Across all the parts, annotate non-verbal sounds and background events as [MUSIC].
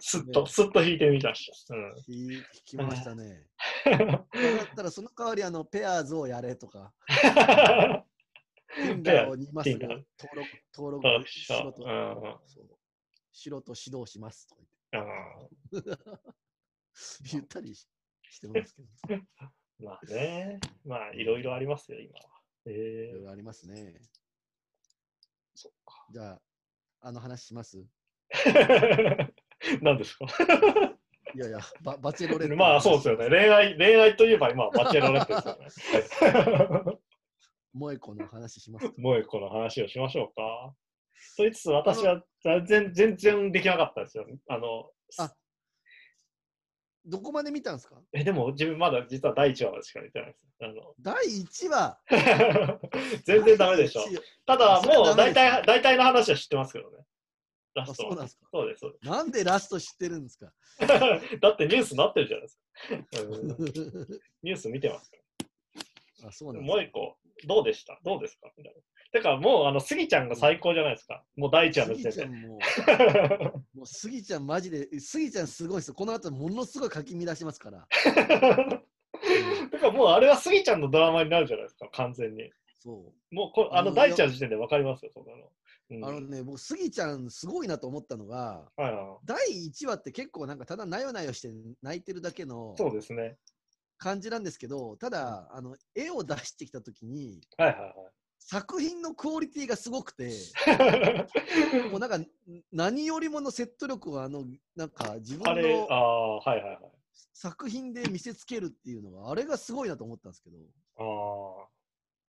すっと、すっと弾いてみたし。うん。弾弾きましたね。だったらその代わりあのペアーズをやれとか、Tinder を今すぐ Tinder 登録登登録録しろと、しろと指導しますと言って [LAUGHS] 言ったりししてますけど、[LAUGHS] まあね。まあ、いろいろありますよ、今は。えいろいろありますね。そっか。じゃあ、あの話します？[LAUGHS] [LAUGHS] 何ですか？いやいや、ババチェロレッテのまあそうですよね。恋愛、恋愛といえば今、バチェロレッテですよね。萌え子の話しますか？萌え子の話をしましょうか。と言いつつ、私は全然、全然できなかったですよ。あの、あどこまで見たんですか？え、でも自分まだ実は第1話までしか見てないです。あの第1話？[LAUGHS] 全然ダメでしょ。[LAUGHS] ただ、もう大体、大体の話は知ってますけどね。ラあストはそうなんですかそうです、そうでなんでラスト知ってるんですか？す。[LAUGHS] だってニュースになってるじゃないですか。うんニュース見てますかあそうなら。んもう一個、どうでした？どうですか？みたいな。てか、もう、あの、スギちゃんが最高じゃないですか。もう第1話のス時点で。ギちゃんも、[LAUGHS] もうスギちゃんマジで、スギちゃんすごいですよ。この後ものすごいかき乱しますから。[LAUGHS] てか、もうあれはスギちゃんのドラマになるじゃないですか、完全に。そもうこ、あの、あの第1話の時点で分かりますよ、そんなの。うんう。あのね、僕、スギちゃんすごいなと思ったのが、はいは第1話って結構なんかただなよなよして泣いてるだけのい。そうですね。感じなんですけど、ただ、あの絵を出してきたときに、はいはい作品のクオリティがすごくて、はい。もうなんかん何よりもの説得力をあのなんか自分のああ、はいはいはい。作品で見せつけるっていうのがあれがすごいなと思ったんですけどああ。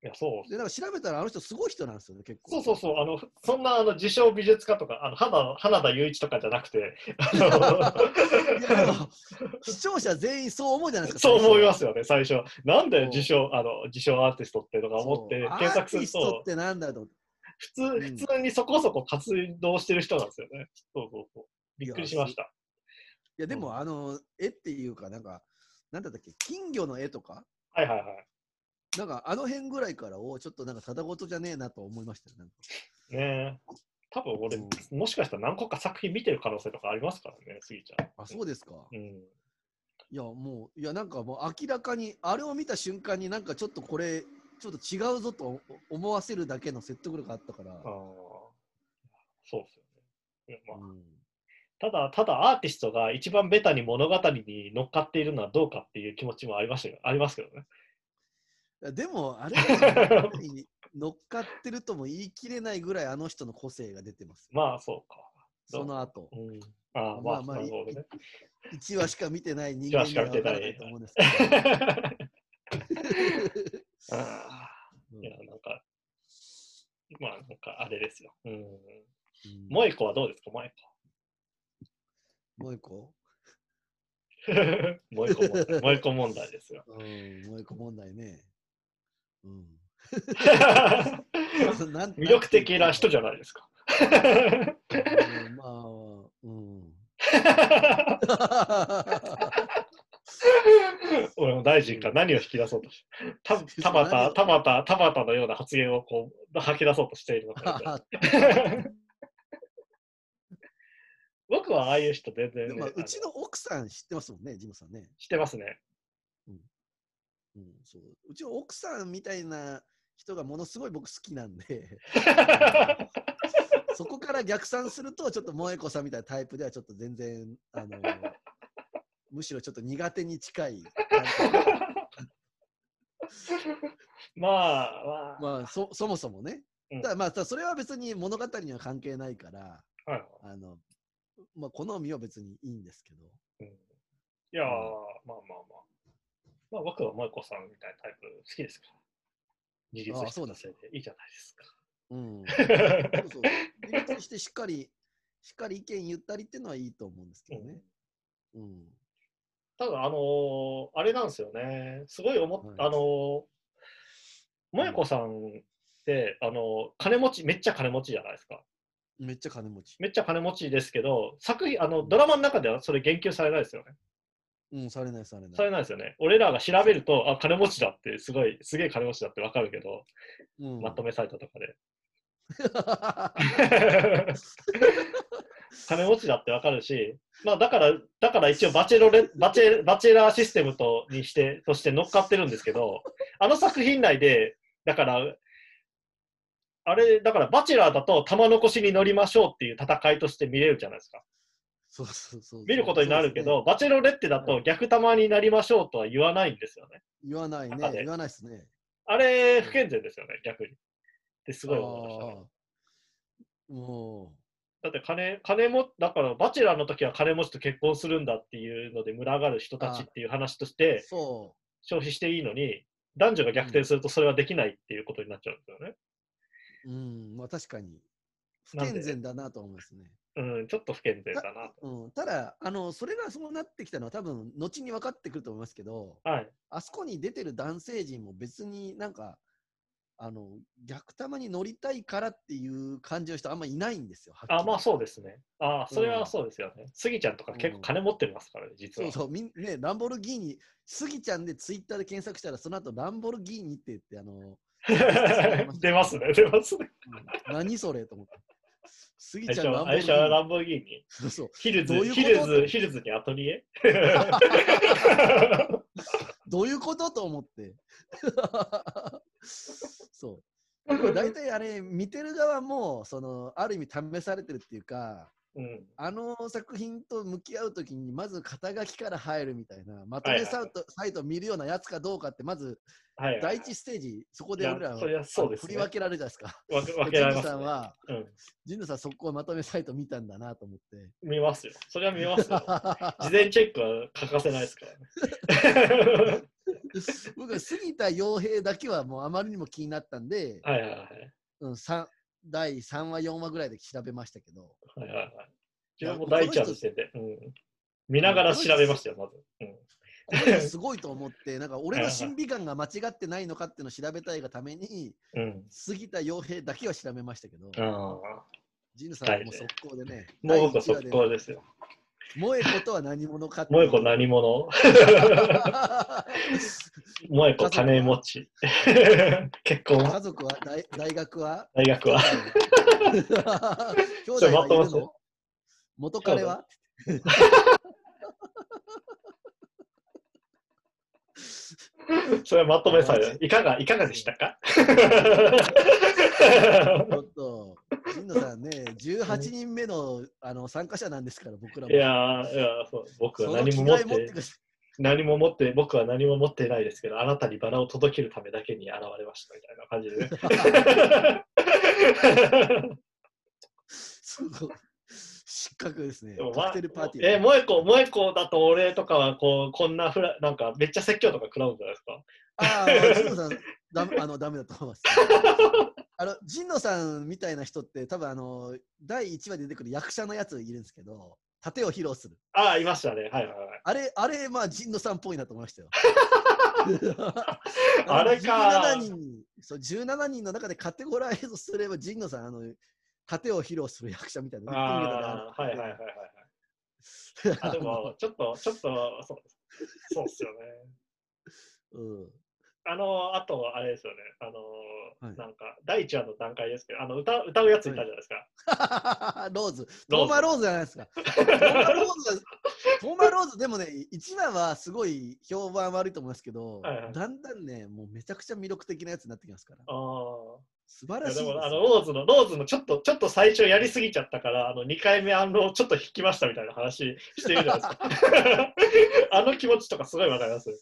いや、そう。でなんか調べたらあの人すごい人なんですよね結構そうそうそう、あの、そんな、あの、自称美術家とか、あの、花花田雄一とかじゃなくて、[LAUGHS] 視聴者全員そう思うじゃないですかそう思いますよよね、最初。なんでそう自称、あの、自称アーティストってとか思って検索するアーティストとっ、てなんだと普通、ん普通にそこそこ活動してる人なんですよね。そうそうそう。びっくりしました。いやでもあの絵っていうかなんかなんだったっけ？金魚の絵とか？はいはいはい。なんかあの辺ぐらいからおちょっとなんかただごとじゃねえなと思いましたよなんかねえ。多分俺、うもしかしたら何個か作品見てる可能性とかありますからね、スギちゃん。あそうですか、うん。いやもういやなんかもう明らかにあれを見た瞬間になんかちょっとこれちょっと違うぞと思わせるだけの説得力があったから、ああ。そうですよね。まあうんただ、ただアーティストが一番ベタに物語に乗っかっているのはどうかっていう気持ちもありましたよ。ありますけどね。でもあれはに乗っかってるとも言い切れないぐらいあの人の個性が出てます。[LAUGHS] まあ、そうか。その後うん。ああ、まあ、まあね。1話しか見てない人間には分からないと思うんですけど。[LAUGHS] いや、なんか、まあ、なんかあれですよ。うん。うん萌子はどうですか、萌もう一個子？萌子 [LAUGHS] 萌子問題ですよ。うん、もう一個問題ね。うん。[LAUGHS] 魅力的な人じゃないですか。うんまあ、うん。俺も大臣が何を引き出そうとして、た田畑、田畑、田畑のような発言をこう吐き出そうとしているのか。[LAUGHS] 僕はああいう人全然、ねうちあの奥さん知ってますもんね、ジムさんね。知ってますね。うん、そううちの奥さんみたいな人がものすごい僕好きなんで、[LAUGHS] そこから逆算すると、ちょっと萌子さんみたいなタイプではちょっと全然、あの、[LAUGHS] むしろちょっと苦手に近い。[LAUGHS] まあ、まあ、まあそ、そもそもね。うんただまあ、それは別に物語には関係ないから、はいあの、まあ、好みは別にいいんですけど。うん、いやー、まあまあまあ。まあ僕は萌子さんみたいなタイプ好きですから。自立したああそうだ女性でいいじゃないですか。うん。[LAUGHS] そうそう。自立してしっかり、しっかり意見言ったりっていうのはいいと思うんですけどね。うん。ただ、あのーあれなんですよね。すごい思っ、はいあのー萌子さんって、あのー金持ち、めっちゃ金持ちじゃないですか。めっちゃ金持ち。めっちゃ金持ちですけど、作品、あの、ドラマの中ではそれ言及されないですよね。うん、されない、されない。されないですよね。俺らが調べると、あ、金持ちだって、すごい、すげえ金持ちだってわかるけど、うん、まとめサイトとかで。[LAUGHS] 金持ちだってわかるし、まあだから、だから一応バチェロレバチェバチェラーシステムとにして、として乗っかってるんですけど、あの作品内で、だから、あれ、だからバチェラーだと玉残しに乗りましょうっていう戦いとして見れるじゃないですか。そうそうそう。見ることになるけど、そうバチェロレッテだと逆玉になりましょうとは言わないんですよね。言わないね言わないですね。あれ、不健全ですよね、逆に。ってすごい思いましたね。もだって金、金も、だから、バチェラーの時は金持ちと結婚するんだっていうので群がる人たちっていう話としう、てそ消費していいのに、男女が逆転するとそれはできないっていうことになっちゃうんですよね。う。うん、まあ確かに。不健全だなと思いますね。うん、ちょっと不健全だなと。うん、ただ、あの、それがそうなってきたのは多分、後に分かってくると思いますけど、はい。あそこに出てる男性陣も別になんか、あの、逆玉に乗りたいからっていう感じの人あんまいないんですよ。あ、まあそうですね。あ、それうんはそうですよね。スギちゃんとか結構金持ってますからね、実は。そうそう、みんね、ランボルギーニ、スギちゃんでツイッターで検索したら、その後ランボルギーニって言って、あの、[LAUGHS] 出ますね、出ますね。うん何それと思って。スギちゃんランボルギーニ。ランボルギーニ。そうそう。ヒルズ、どういうこと？ヒルズ、ヒルズにアトリエ？[LAUGHS] どういうことと思って。[LAUGHS] そう。[LAUGHS] 大体あれ、見てる側も、その、ある意味試されてるっていうか、うん。あの作品と向き合うときに、まず肩書きから入るみたいな、まとめサイト,、サイトを見るようなやつかどうかって、まず。第一ステージ、そこで俺らは振り分けられるじゃないですか。分けられます、ね。さんは、うん。ジンノさん、そこをまとめサイト見たんだなと思って。見ますよ。それは見ますよ。[LAUGHS] 事前チェックは欠かせないですからね。僕は杉田洋平だけはもうあまりにも気になったんで、はいはいはい。うん、三第3話、4話ぐらいで調べましたけど、はいはいはい。自分も第一話の時点で、うん。見ながら調べましたよ、まず。うん。これすごいと思って、[LAUGHS] なんか俺の審美眼が間違ってないのかっていうのを調べたいがために、うん。杉田洋平だけは調べましたけど、ああ。ジンヌさんはもう速攻でね、もう僕は第一話速攻ですよ。萌子とは何者か萌子何者？[LAUGHS] 萌子金持ち。結婚は？家族は？大大学は？大学は。兄弟はいるの？元彼は？それはまとめされいかが、いかがでしたか？[LAUGHS] ちょっと、神野さんね、[LAUGHS] 18人目のあの参加者なんですから、僕らも。いやー、いやーそう僕は何も持って何も持って、僕は何も持ってないですけど、あなたにバラを届けるためだけに現れましたみたいな感じでね。すごい。失格ですね。カクテルパーティー。え、萌子、萌子だと俺とかはこう、こんなフラ、なんかめっちゃ説教とか食らうんじゃないですか？ああ、神野さん、ダメあのダメだと思います。あの、神野さんみたいな人って、多分あの、第1話で出てくる役者のやついるんですけど、盾を披露する。ああ、いましたね。はいはいはい。あれ、あれ、まあ、神野さんっぽいなと思いましたよ。[LAUGHS] あれか17人にそう、17人の中でカテゴライズすれば、神野さん、あの、盾を披露する役者みたいな。ああ、はいはいはいはいはい。あ、でも、ちょっと、ちょっと、そうそうっすよね。[LAUGHS] うん。あの、あと、あれですよね。あの、はいなんか、第一話の段階ですけど、あの歌歌うやついたじゃないですか。[LAUGHS] ローズ。ローズトーマローズじゃないですか。トーマローズ、トーマローズ、でもね、[LAUGHS] 1話はすごい評判悪いと思いますけど、はいはいだんだんね、もうめちゃくちゃ魅力的なやつになってきますから。ああ。素晴らしいですよあの、ローズの、ローズのちょっと、ちょっと最初やりすぎちゃったから、あの、2回目、あの、ちょっと引きましたみたいな話してるじゃないですか。[LAUGHS] あの気持ちとかすごいわかります？[LAUGHS]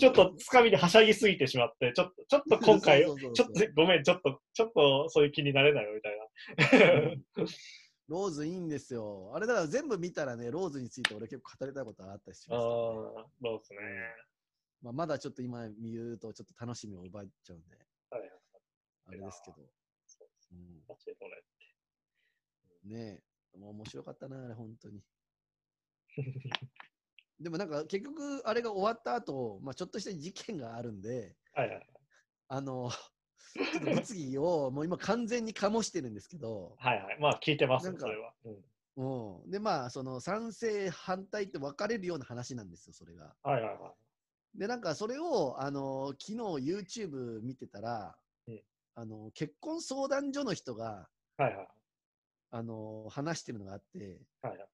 ちょっとつかみではしゃぎすぎてしまって、ちょっと、ちょっと今回、ちょっとごめん、ちょっと、ちょっとそういう気になれないよみたいな。ローズいいんですよ。あれだから全部見たらね、ローズについて俺結構語りたいことがあったりしああます、ー、そうですね。まあ、まだちょっと今見るとちょっと楽しみを奪っちゃうんで。あれですけど。そううんバチェロレねえ、もう面白かったな、あれ、本当に。[LAUGHS] でもなんか結局、あれが終わった後、まあちょっとした事件があるんで、はいはい。あの、ちょっと物議をもう今完全に醸してるんですけど、はいはい。まあ、聞いてますよ、なんかそれは。うん。うん、で、まあ、その賛成、反対って分かれるような話なんですよ、それが。はいはいはい。で、なんかそれを、あの、昨日 YouTube 見てたら、うんあの、結婚相談所の人が、はいはい。あの、話してるのがあって、はいはい。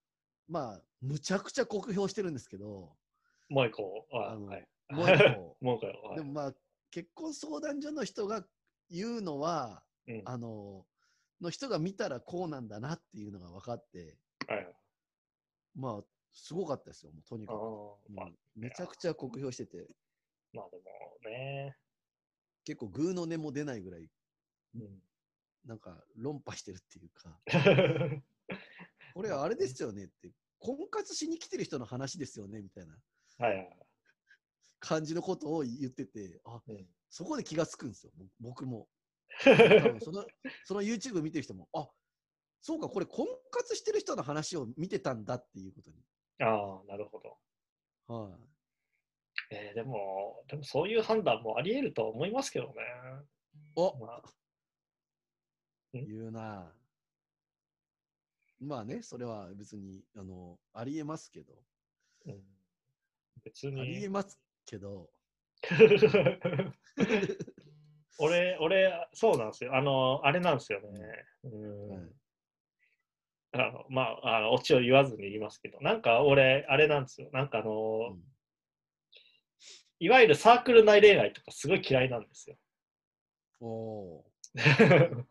まあ、むちゃくちゃ酷評してるんですけど、もう一個。ああのはい。もう一個 [LAUGHS] もう一個。はいでもまあ、結婚相談所の人が言うのは、うんあの、の人が見たらこうなんだなっていうのが分かって、はい。まあ、すごかったですよ、もうとにあかく。ーまあめちゃくちゃ酷評してて、まあでもね。結構グーの音も出ないぐらい、うんなんか論破してるっていうか、[LAUGHS] これはあれですよねって、婚活しに来てる人の話ですよねみたいな。感じのことを言ってて、あうんそこで気がつくんですよ、ぼ僕も。[LAUGHS] そのその YouTube 見てる人も、あそうか、これ婚活してる人の話を見てたんだっていうことに。ああ、なるほど。はい、えーでも、でもそういう判断もあり得ると思いますけどね。おまあ、言うな。まあね、それは別にあのありえますけど、うん、別ありえに。ますけど、[LAUGHS] 俺、俺、そうなんですよ。あの、あれなんですよね。うんはいあのまあ、あの、オチを言わずに言いますけど、なんか俺、あれなんですよ。なんかあの、うんいわゆるサークル内恋愛とかすごい嫌いなんですよ。おー [LAUGHS]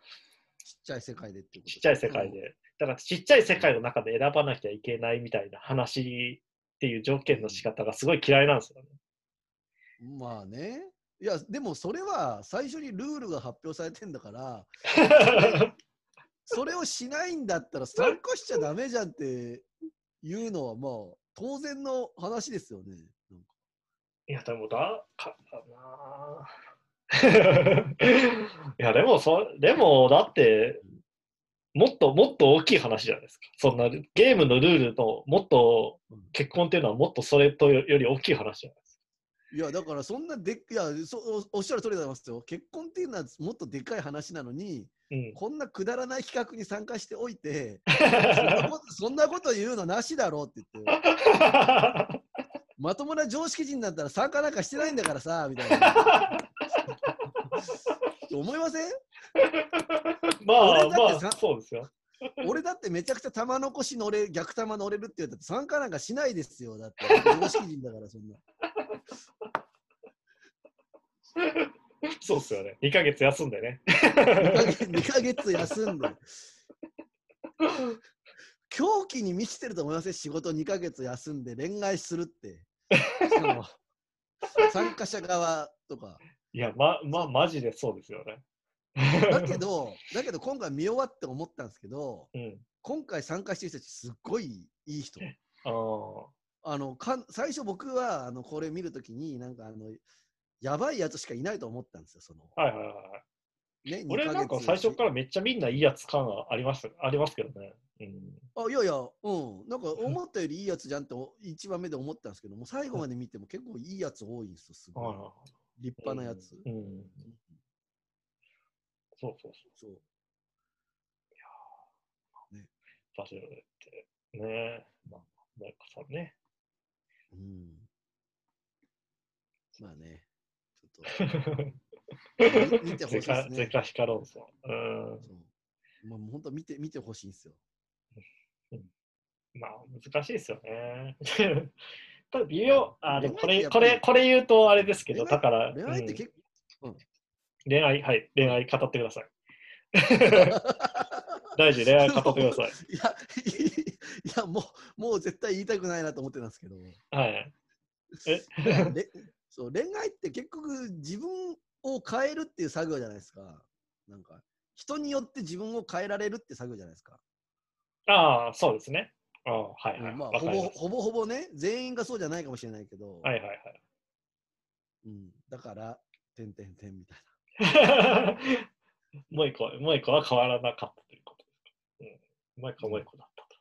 ちっちゃい世界でっていうことちっちゃい世界で。だからちっちゃい世界の中で選ばなきゃいけないみたいな話っていう条件の仕方がすごい嫌いなんですよね。うんまあね。いや、でもそれは最初にルールが発表されてんだから、[LAUGHS] それをしないんだったら参加しちゃダメじゃんっていうのはまあ当然の話ですよね。いや、でもだ、かなぁ [LAUGHS] いや、でもそ、でも、だって、もっともっと大きい話じゃないですか。そんなゲームのルールのもっとうん結婚っていうのはもっとそれとより大きい話じゃないですいやだからそんなでっいやそおおっしゃる通りでございますよ。結婚っていうのはもっとでかい話なのに、か。うん。こんなくだらない企画に参加しておいて、[LAUGHS] そんなことそんなこと言うのなしだろうって言って。[LAUGHS] まともな常識人だったら参加なんかしてないんだからさ、[LAUGHS] みたいな。思いません？まあまあさそうですよ。俺だってめちゃくちゃ玉残し乗れ、逆玉乗れるって言ったって参加なんかしないですよ。だって常識人だからそんな。そうっすよね。2ヶ月休んでね。2ヶ月 ,2 ヶ月休んで。狂気に満ちてると思いません？仕事2ヶ月休んで恋愛するって。[LAUGHS] 参加者側とか。いや、ま、ま、マジでそうですよね。だけど、[LAUGHS] だけど今回見終わって思ったんですけど、うん。今回参加してる人たちすっごいいい人。あのかん最初僕はあのこれ見るときになんかあのやばいやつしかいないと思ったんですよ。そのはいはいはいはい。ね、俺なんか最初からめっちゃみんないいやつ感がありますありますけどね。うん。あいやいや、うん、なんか思ったよりいいやつじゃんってお一番目で思ったんですけども、最後まで見ても結構いいやつ多いんですよ、すごい。立派なやつ。い。うん。そうそうそう。そうバジルって。ねまあ、マイコさんね。うん、まあね、ちょっと見 [LAUGHS] 見てほしいゼですね。カゼカヒカロンソン。うん。そうまあ、もう本当見て見てほしいんですよ。まあ、難しいですよね。[LAUGHS] ただ微妙、あ、でもこれ、これ、これ言うとあれですけど、だから、恋愛ってうん結構、恋愛、はい、恋愛語ってください。[LAUGHS] 大事、恋愛語ってください。いや、いやもう、もう絶対言いたくないなと思ってたんですけど、はい。え？れ [LAUGHS] そう恋愛って結局自分を変えるっていう作業じゃないですか。なんか、人によって自分を変えられるって作業じゃないですか。ああ、そうですね。ああ、はい、はい。うんまあ、ほぼほぼほぼね、全員がそうじゃないかもしれないけど、はいはいはい。うん、だから、てんてんてんみたい [LAUGHS] もう一個、もう一個は変わらなかったということですか。うん、もう一個はもう一個だったと。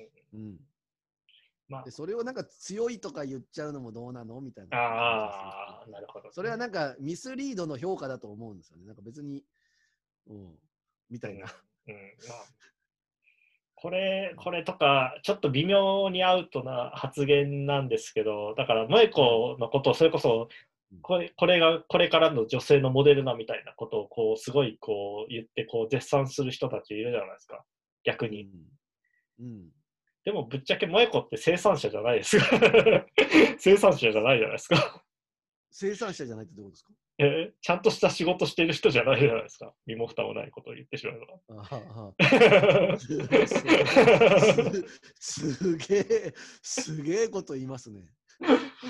な。うん、までそれをなんか強いとか言っちゃうのもどうなのみたいあ、な。ああ、なるほど。それはなんかミスリードの評価だと思うんですよね。なんか別に、うん、みたいな。うん、まあ。これ、これとか、ちょっと微妙にアウトな発言なんですけど、だから、萌子のことを、それこそうん、これこれが、これからの女性のモデルなみたいなことを、こう、すごい、こう、言って、こう、絶賛する人たちいるじゃないですか。逆に。うん。うん。でもぶっちゃけ萌子って生産者じゃないですか。生産者じゃないじゃないですか。生産者じゃないってどういうことですか？えちゃんとした仕事してる人じゃないじゃないですか。身も蓋もないことを言ってしまえば。あははすすげえ、すげえこと言いますね。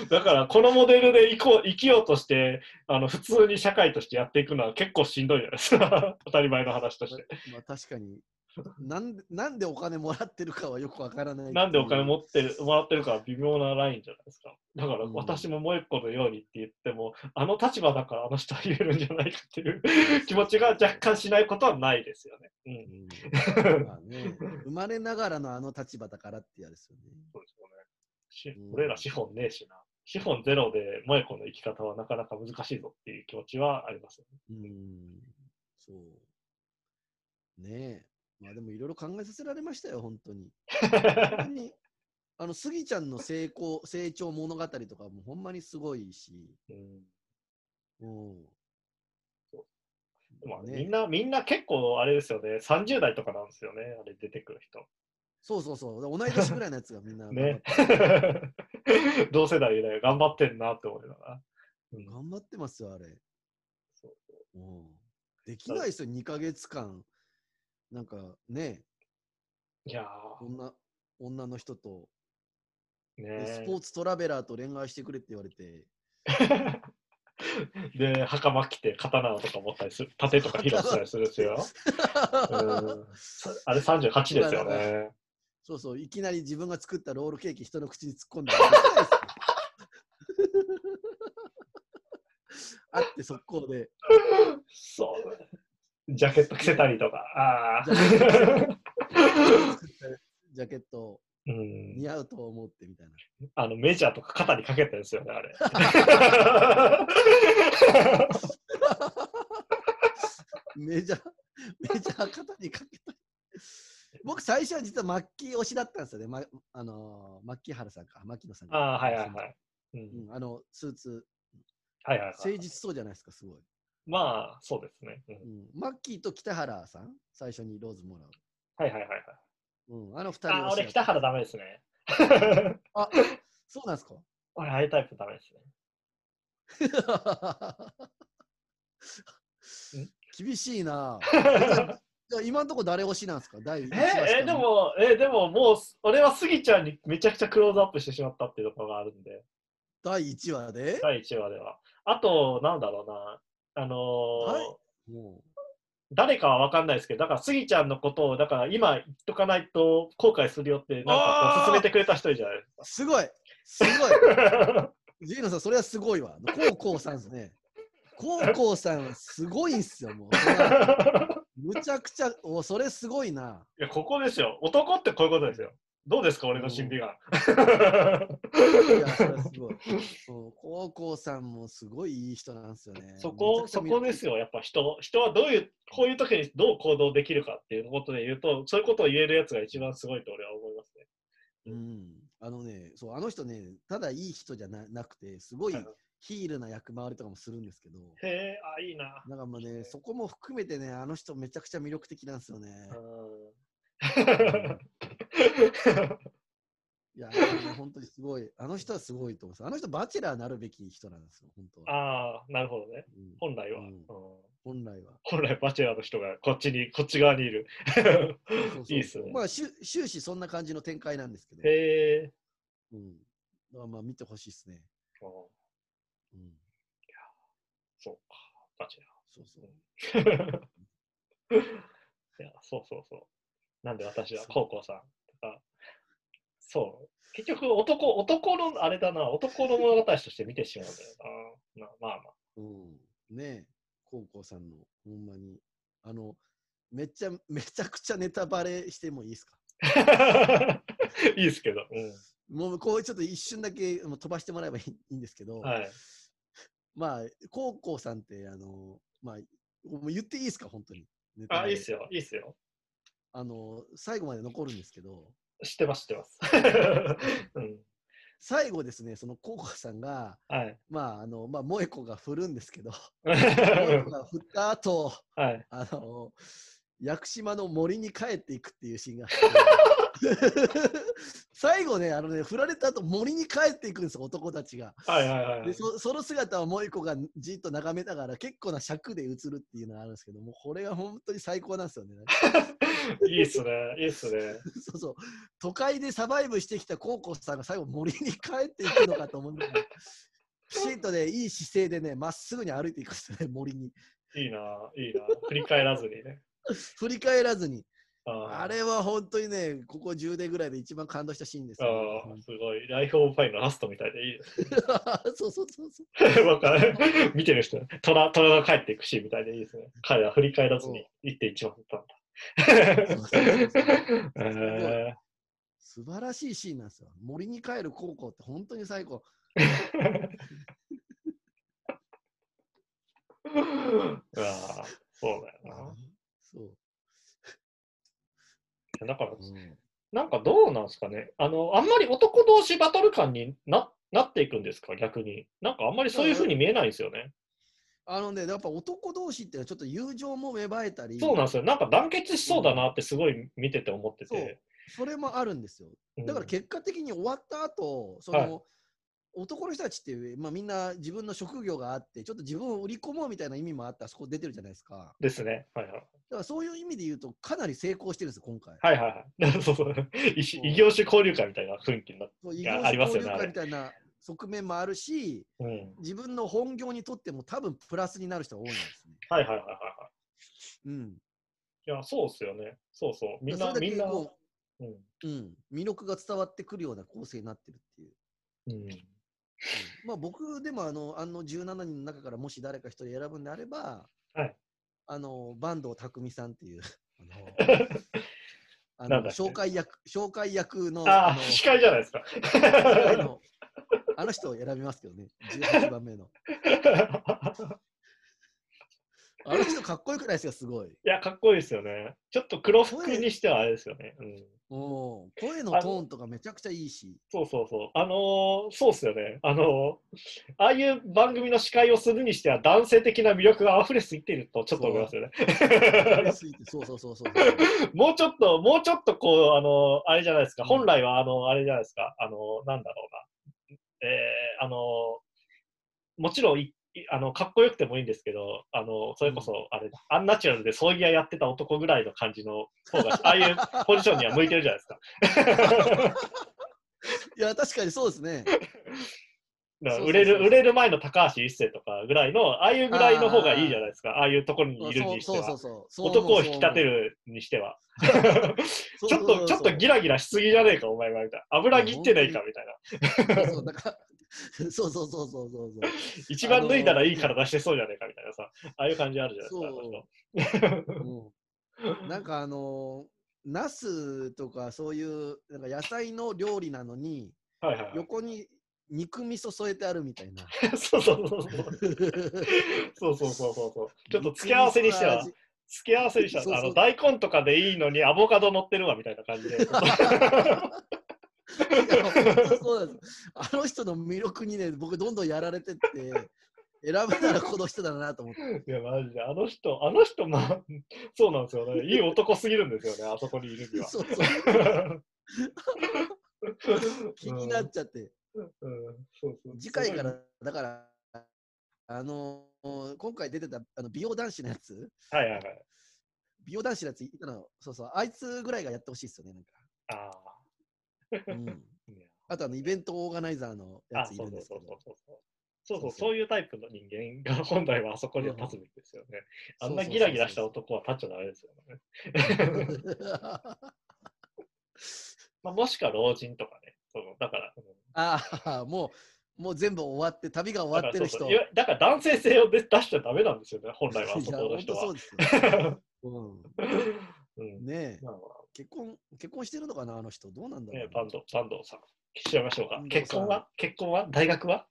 だからこのモデルで生こう生きようとしてあの普通に社会としてやっていくのは結構しんどいじゃないですか [LAUGHS] 当たり前の話としてまあ確かに [LAUGHS] なんで、なんでお金もらってるかはよくわからない。なんでお金持ってるもらってるかは微妙なラインじゃないですか。だからうん私ももう一個のようにって言っても、あの立場だからあの人は言えるんじゃないかっていう気持ちが若干しないことはないですよね、うん。うん。まあね、[LAUGHS] 生まれながらのあの立場だからってやですよね。そうですよね。俺ら資本ねえしな。資本ゼロで萌子の生き方はなかなか難しいぞっていう気持ちはありますよね。うん、そう。ねえ。まあでもいろいろ考えさせられましたよ、本当に。[LAUGHS] 本当に。あの、スギちゃんの成功、成長物語とかもほんまにすごいし。うんうん。まあ、ねみんな、みんな結構あれですよね、30代とかなんですよね、あれ出てくる人。そうそうそう。同い年ぐらいのやつがみんな [LAUGHS] ね。[LAUGHS] 同世代で頑張ってんなって思いながら。うん頑張ってますよ、あれ。そううん。できないですよ、2ヶ月間。なんかね、いや女女の人と、ー、でスねポーツトラベラーと恋愛してくれって言われて、[LAUGHS] で、袴着て刀とか持ったりする、盾とか披露したりするんですよ。うんあれ38ですよね。そうそう、いきなり自分が作ったロールケーキ人の口に突っ込んであって速攻で。そう。ジャケット着せたりとか。ああ。ジャケット似合うと思ってみたいな。あのメジャーとか肩にかけてるんですよね、あれ。メジャー、メジャー肩にかけたい。僕、最初は実はマッキー推しだったんですよね。ま、あのー、マッキーハルさんか、マッキーノさんが。ああ、はいはいはい。うんうん、あの、スーツ、はいはいはい。誠実そうじゃないですか、すごい。まあ、そうですね。うんうん、マッキーと北原さん、最初にローズもらう。はいはいはいはい。うん、あの二人あ、俺、北原ダメですね。あ、そうなんですか？俺、ああいうタイプダメですね。[LAUGHS] 厳しいな。[LAUGHS] 今のところ誰推しなんですか？第一ええでも、えでももう、俺はスギちゃんにめちゃくちゃクローズアップしてしまったっていうところがあるんで、第1話で、第1話では。あと、なんだろうな、あのーはいも誰かは分かんないですけど、だからスギちゃんのことを、だから今言っとかないと後悔するよって、なんか勧めてくれた人じゃないですごいすごいか。ジーノさん、それはすごいわ。コウコウさんですね。コウコウさん、すごいんすよ、もう。[LAUGHS] むちゃくちゃ、おそれすごいな。いや、ここですよ。男ってこういうことですよ。どうですか、俺の審美眼。いや、それはすごい。そうコウコウさんもすごいいい人なんですよね。そこ、そこですよ。よ。やっぱ人、人はどういう、こういう時にどう行動できるかっていうことで言うと、そういうことを言えるやつが一番すごいと俺は思いますね。うん。あのね、そう、あの人ね、ただいい人じゃななくて、すごいヒールな役回りとかもするんですけど、へえ、あ、いいな。なんかもうね、そこも含めてね、あの人めちゃくちゃ魅力的なんですよね。いや、本当にすごい。あの人はすごいと思います。あの人、バチェラーなるべき人なんですよ、本当は。ああ、なるほどね。うん本来は。うんうん本来は。本来バチェラーの人がこっちに、こっち側にいる。そうそう [LAUGHS] いいっすねまあ、終終始そんな感じの展開なんですけど、へえ。うん。だからまあ見てほしいですね。うんうん。そうか、バチェラそうそう。ー。[LAUGHS] いや、そうそうそう。なんで私は高校さんとか、そう。結局男、男の、あれだな、男の物語として見てしまうんだよな。まあまあまあ。うん。ねえ、高校さんの、ほんまに。あの、めっちゃ、めちゃくちゃネタバレしてもいいですか？[LAUGHS] いいですけど。うもうこうちょっと一瞬だけもう飛ばしてもらえばいいいいんですけど、ん。はい。まあ、高校さんって、あの、まあ、もう言っていいですか、本当に。あ、レいいっすよ、いいっすよ。あの、最後まで残るんですけど、知ってます、知ってます。[LAUGHS] うん。最後ですね、その高校さんが、はい。まあ、あの、まあ、萌子が振るんですけど、[LAUGHS] 萌子が振った後、はい。あの、屋久島の森に帰っていくっていうシーンが [LAUGHS] 最後ね、あのね、振られた後森に帰っていくんですよ、男たちが。はいはいはい。でそその姿をもう一個がじっと眺めながら結構な尺で映るっていうのがあるんですけどもこれが本当に最高なんですよね。いいっすね。いいっすね。[LAUGHS] そうそう都会でサバイブしてきたコウコさんが最後森に帰っていくのかと思うんだけど [LAUGHS] きちんとねいい姿勢でねまっすぐに歩いていくんですよね森にいいな、いいな。振り返らずにね。[LAUGHS] 振り返らずにああれは本当にねここ10年ぐらいで一番感動したシーンですあよ、ーすごい。ライフオブパイのラストみたいでいい。そうそうそうそうわかる。見てる人、虎虎が帰っていくシーンみたいでいいですね。彼は振り返らずに1.1万だったんだ。え素晴らしいシーンなんですよ森に帰る高校って本当に最高ーああ、そうだよそう、な。だから、うんなんかどうなんですかね。あの、あんまり男同士バトル感にななっていくんですか、逆に。なんかあんまりそういうふうに見えないんですよね。あのね、やっぱ男同士っていうのはちょっと友情も芽生えたり、そうなんですよ。なんか団結しそうだなってすごい見てて思ってて。それもあるんですよ。うんだから結果的に終わった後、その、男の人たちって、まあ、みんな自分の職業があって、ちょっと自分を売り込もうみたいな意味もあって、あそこ出てるじゃないですか。ですね。はいはい。だからそういう意味で言うと、かなり成功してるんですよ、今回。はいはいはい。[LAUGHS] そうそう。異業種交流会みたいな雰囲気になって。そう異が業種交ありますよね流会みたいな側面もあるし、うん。自分の本業にとっても多分プラスになる人が多いんですね。はいはいはいはいはうん。い。いや、そうっすよね。そうそう。みんな、みんな。こうん。う、うん、魅力が伝わってくるような構成になってるっていう。うん。まあ僕でもあのあの17人の中からもし誰か一人選ぶんであれば、はいあの坂東匠さんっていう [LAUGHS] あの [LAUGHS] あの紹介役紹介役のああ、の司会じゃないですか。あの人を選びますけどね、18番目の。あの人かっこよくないですか、すごい。いや、かっこいいですよね。ちょっと黒服にしてはあれですよね。うん。お声のトーンとかめちゃくちゃいいし。そうそうそう。あのーそうっすよね。あのーああいう番組の司会をするにしては男性的な魅力が溢れすぎているとちょっと思いますよね。そうそうそうそう。もうちょっと、もうちょっとこう、あのーあれじゃないですか。本来は、あのあれじゃないですか。あのーなんだろうな。えー、あのーもちろんあの、かっこよくてもいいんですけど、あの、それこそ、あれ、アンナチュラルで葬儀屋やってた男ぐらいの感じの方が、[LAUGHS] ああいうポジションには向いてるじゃないですか。[LAUGHS] いや、確かにそうですね。売れる売れる前の高橋一生とかぐらいの、ああいうぐらいの方がいいじゃないですか、ああいうところにいるにしては。そうそうそうそう。男を引き立てるにしては。[LAUGHS] ちょっと、ちょっとギラギラしすぎじゃねえか、お前は、みたいな。油切ってねえか、みたいな。そうそうそうそうそうそうそうそう。一番脱いだらいい体してそうじゃねえか、みたいなさ。ああいう感じあるじゃないですか、んなんかあのー、ナスとかそういうなんか野菜の料理なのに、はいはいはい。横に肉味噌添えてあるみたいな。[LAUGHS] そうそうそうそう。そうそうそうそうそう。ちょっと付け合わせにしては、付け合わせにしては、あの大根とかでいいのにアボカド乗ってるわみたいな感じで。[LAUGHS] そうなんですあの人の魅力にね、僕どんどんやられてって、選ぶならこの人だなと思って。いや、マジで、あの人、あの人、まあ、そうなんですよね。いい男すぎるんですよね、あそこにいるには。そうそう。[LAUGHS] 気になっちゃって。うん、そうそう次回から、だから、あのー今回出てたあの美容男子のやつ、はいはいはい。美容男子のやついたの、そうそう、あいつぐらいがやってほしいですよね、なんか。あうん、[LAUGHS] あ。あとあの、イベントオーガナイザーのやあ、ついそうそうるんですけど。そうそうそう。そうそう、そうそうそういうタイプの人間が本来はあそこに立つべきですよね。あんなギラギラした男は立っちゃダメですよね。[LAUGHS] [LAUGHS] まあ、もしくは老人とかね。そうだから、うんああ、もう、もう全部終わって、旅が終わってる人。だからだから男性性を出出しちゃダメなんですよね、本来はあそこの人は。そう。ですよ。[LAUGHS] うん、うん。ねえ、結婚、結婚してるのかな、あの人。どうなんだろう、バンド、バンドさん。聞いちゃいましょうか。結婚は？結婚は？大学は？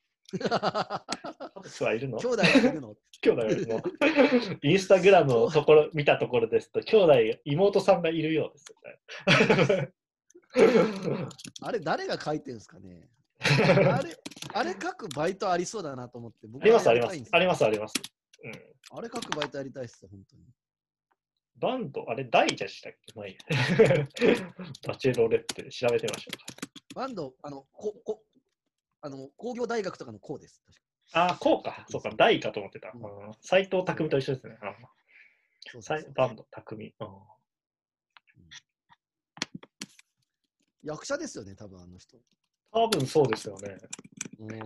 はいるの？兄弟がいるの？[LAUGHS] 兄弟はいるの？インスタグラムのところ見たところですと、兄弟、妹さんがいるようですよね。[LAUGHS] あれ、誰が書いてるんですかね？[LAUGHS] あれ、あれ書くバイトありそうだなと思って。僕あります、あり。ますあります、あります。うん。あれ書くバイトやりたいっすよ、本当に。バンド、あれ、大じゃしたっけ？まあいいやバチェロレッテで調べてみましょうか。バンド、あの、こ、こ、あの、工業大学とかのこうです。確かあ、こうか。そうか。大かと思ってた。うん斎藤匠と一緒ですね。あそうそうそうさいバンド、匠。うん役者ですよね、多分あの人。多分そうですよね。うん。ダ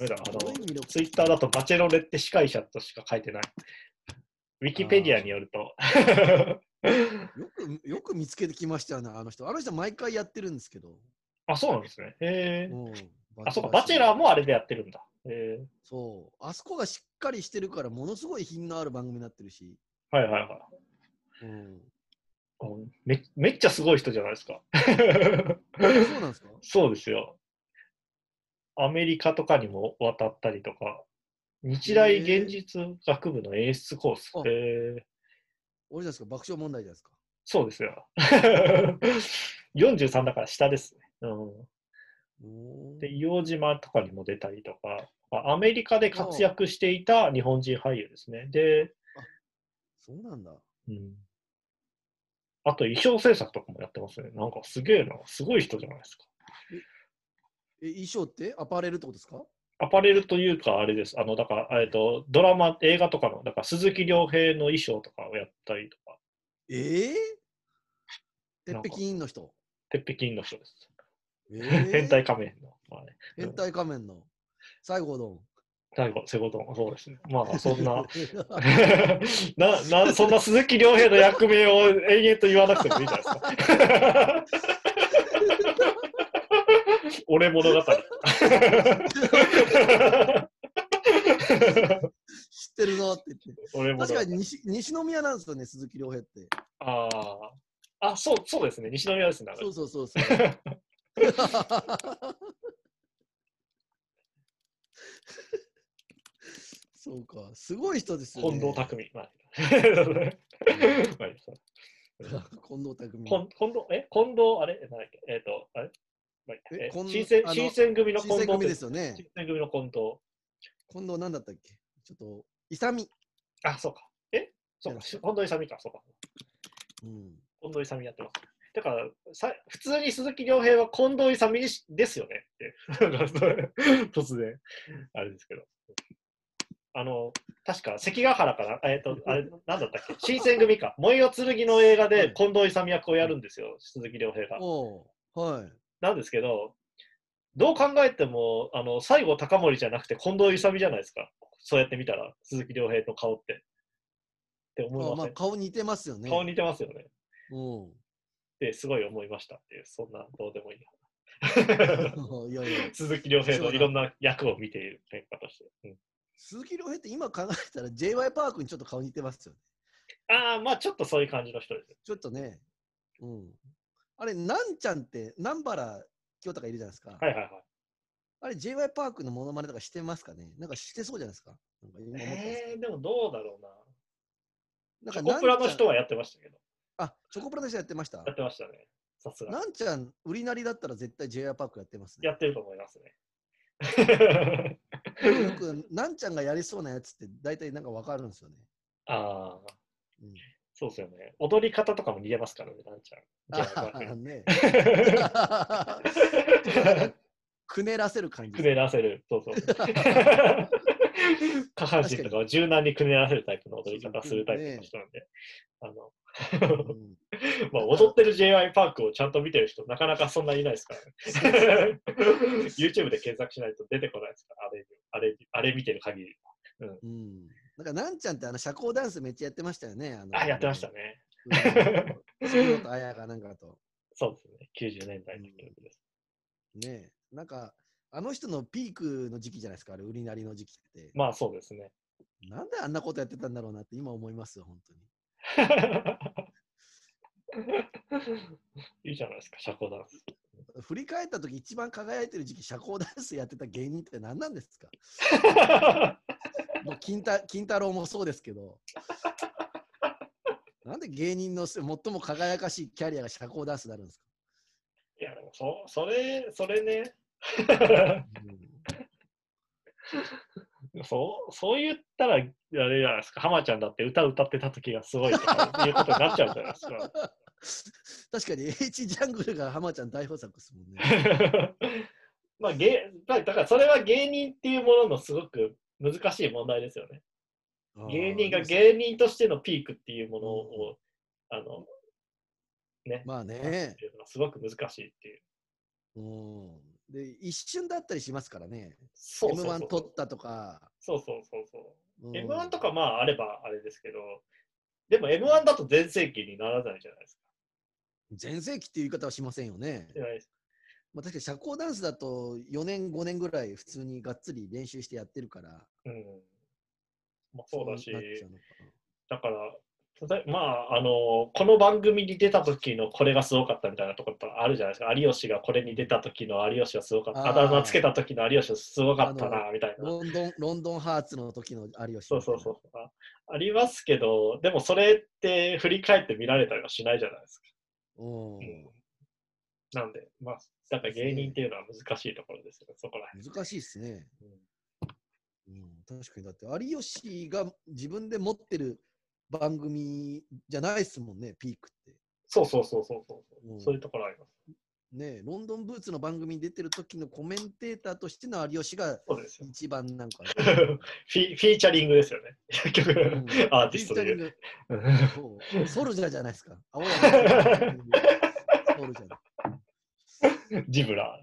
メだ。あのツイッターだとバチェロレッテ司会者としか書いてない。[LAUGHS] ウィキペディアによると。[LAUGHS] よく、よく見つけてきましたよね、あの人。あの人毎回やってるんですけど。あ、そうなんですね。へえ。うん。あ、そうか。バチェラーもあれでやってるんだ。へえ。そう。あそこがしっかりしてるから、ものすごい品のある番組になってるし。はいはいはい。うん。うんめめっちゃすごい人じゃないですか。[LAUGHS] そうなんですか？そうですよ。アメリカとかにも渡ったりとか、日大現実学部の演出コース。え俺じゃないですか爆笑問題じゃないですか。そうですよ。[LAUGHS] 43だから下ですね。うん、で、硫黄島とかにも出たりとか、あアメリカで活躍していた日本人俳優ですね。で、そうなんだ。うん、あと衣装制作とかもやってますね。なんかすげえな。すごい人じゃないですか。え、衣装って？アパレルってことですか？アパレルというか、あれです。あの、だから、えっと、ドラマ、映画とかの、だから鈴木亮平の衣装とかをやったりとか、ええ鉄なんか壁員の人？鉄壁員の人です。え [LAUGHS] 変態仮面の。まあね、変態仮面の西郷どん。最後、セゴドン、そうですね。まあ、そんな、[LAUGHS] な、な、そんな鈴木亮平の役名を延々と言わなくてもいいじゃないですか。[LAUGHS] 俺物語。[LAUGHS] 知ってるぞって言って。俺。確かに西西宮なんですよね、鈴木亮平って。ああ。あ、そう、そうですね。西宮ですね。そうそうそうそう。そうか、すごい人ですよね。近藤匠。まあ、[LAUGHS] 近藤匠。近藤、え？近藤、あれ？なんだっけ？えっ、と、あれ？え新選新選組の近新選組ですよね。新選組の近藤。近藤なんだったっけ？ちょっと、勇。あ、そうか。え？そうか。近藤勇か。そうか。うん。近藤勇やってます。だからさ、普通に鈴木亮平は近藤勇ですよねって。[LAUGHS] 突然、あれですけど。あの、確か関ヶ原かな？えっ、と、あれ、なんだったっけ？新選組か。燃えよ剣の映画はいで近藤勇役をやるんですよ、鈴木亮平が。はい。なんですけど、どう考えても、あの、西郷隆盛じゃなくて近藤勇じゃないですか？そうやって見たら、鈴木亮平の顔って。って思いあまあ、ません、顔似てますよね。顔似てますよね。うん。ってすごい思いましたっていう、そんなどうでもいい [LAUGHS] いやいや、[LAUGHS] 鈴木亮平のいろんな役を見ている結果として。うん鈴木亮平って今考えたら J.Y. パークにちょっと顔似てますよね。ああ、まあちょっとそういう感じの人です。ちょっとね。うん。あれ、なんちゃんって南原京太がいるじゃないですか。はいはいはい。あれ J.Y. パークのモノマネとかしてますかね？なんかしてそうじゃないですか？なんか今えー、でもどうだろうな。なんかコプラの人は。はやってましたけど。あ、チョコプラの人やってました？やってましたね。さすが。なんちゃん、売りなりだったら絶対 J.Y. パークやってますね。やってると思いますね。よく、なん。ちゃん。がやりそうなやつって大体なん。かわかるん。ですよね。ああ、うん、そうですよね。踊り方とかも似てますからね、なん。ちゃん。ね。くねらせる感じくねらせる。そうそう。下半身とかを柔軟にくねらせるタイプの踊り方するタイプの人なん。で。あのまあ、踊ってる J.Y. パークをちゃんと見てる人、なかなかそんないないですからね。[LAUGHS] YouTube で検索しないと出てこないですから、あれ、あれ、あれ見てる限り。うん。なんかなんちゃんってあの社交ダンスめっちゃやってましたよね。あのあ、やってました。ね。うん杉本彩かなんかと。そうですね。90年代の記憶です。ねえ。なんか、あの人のピークの時期じゃないですか、あれ、売りなりの時期って。まあそうですね。なんであんなことやってたんだろうなって今思いますよ、本当に。いいじゃないですか、社交ダンス。振り返った時一番輝いてる時期、社交ダンスやってた芸人って何なんですか？もう金太 [LAUGHS] 金太郎もそうですけど。なんで芸人の最も輝かしいキャリアが社交ダンスになるんですか、いや、でもそ、それ、それね。うんそう、そう言ったら、あれじゃないですか、浜ちゃんだって歌歌ってた時がすごいとかいうことになっちゃうじゃないですか。[LAUGHS] 確かに H ジャングルが浜ちゃん大豊作ですもんね。[LAUGHS] まあ、芸だだからそれは芸人っていうもののすごく難しい問題ですよね。芸人が芸人としてのピークっていうものを、あの、ね、まあねすごく難しいっていう。うん。で、一瞬だったりしますからね。そうそうそう M1 取ったとか。そうそうそうそう。うん M1 とかまああればあれですけど、でも M1 だと全盛期にならないじゃないですか。全盛期っていう言い方はしませんよね。まあ、確かに社交ダンスだと4年、5年ぐらい普通にがっつり練習してやってるから。うん。まあそうだしだから、まあ、あの、この番組に出た時のこれがすごかったみたいなところあるじゃないですか。有吉がこれに出た時の有吉はすごかった。あだ名つけた時の有吉はすごかったな、みたいな。なロンドン、ロンドンハーツの時の有吉。そうそうそう。あ。ありますけど、でもそれって振り返って見られたりはしないじゃないですか。うんうんなんで、まあ、だから芸人っていうのは難しいところですよね、そこら辺。難しいですね。うんうん、確かに、だって有吉が自分で持ってる番組じゃないですもんね、ピークって。そうそうそうそうそう、うんそういうところあります。ねロンドンブーツの番組に出てる時のコメンテーターとしての有吉が。一番なんか、[LAUGHS] フィフィーチャリングですよね。結局、うん [LAUGHS] アーティストでソルジャーじゃないですか。青山ソルジャー。ジブラ、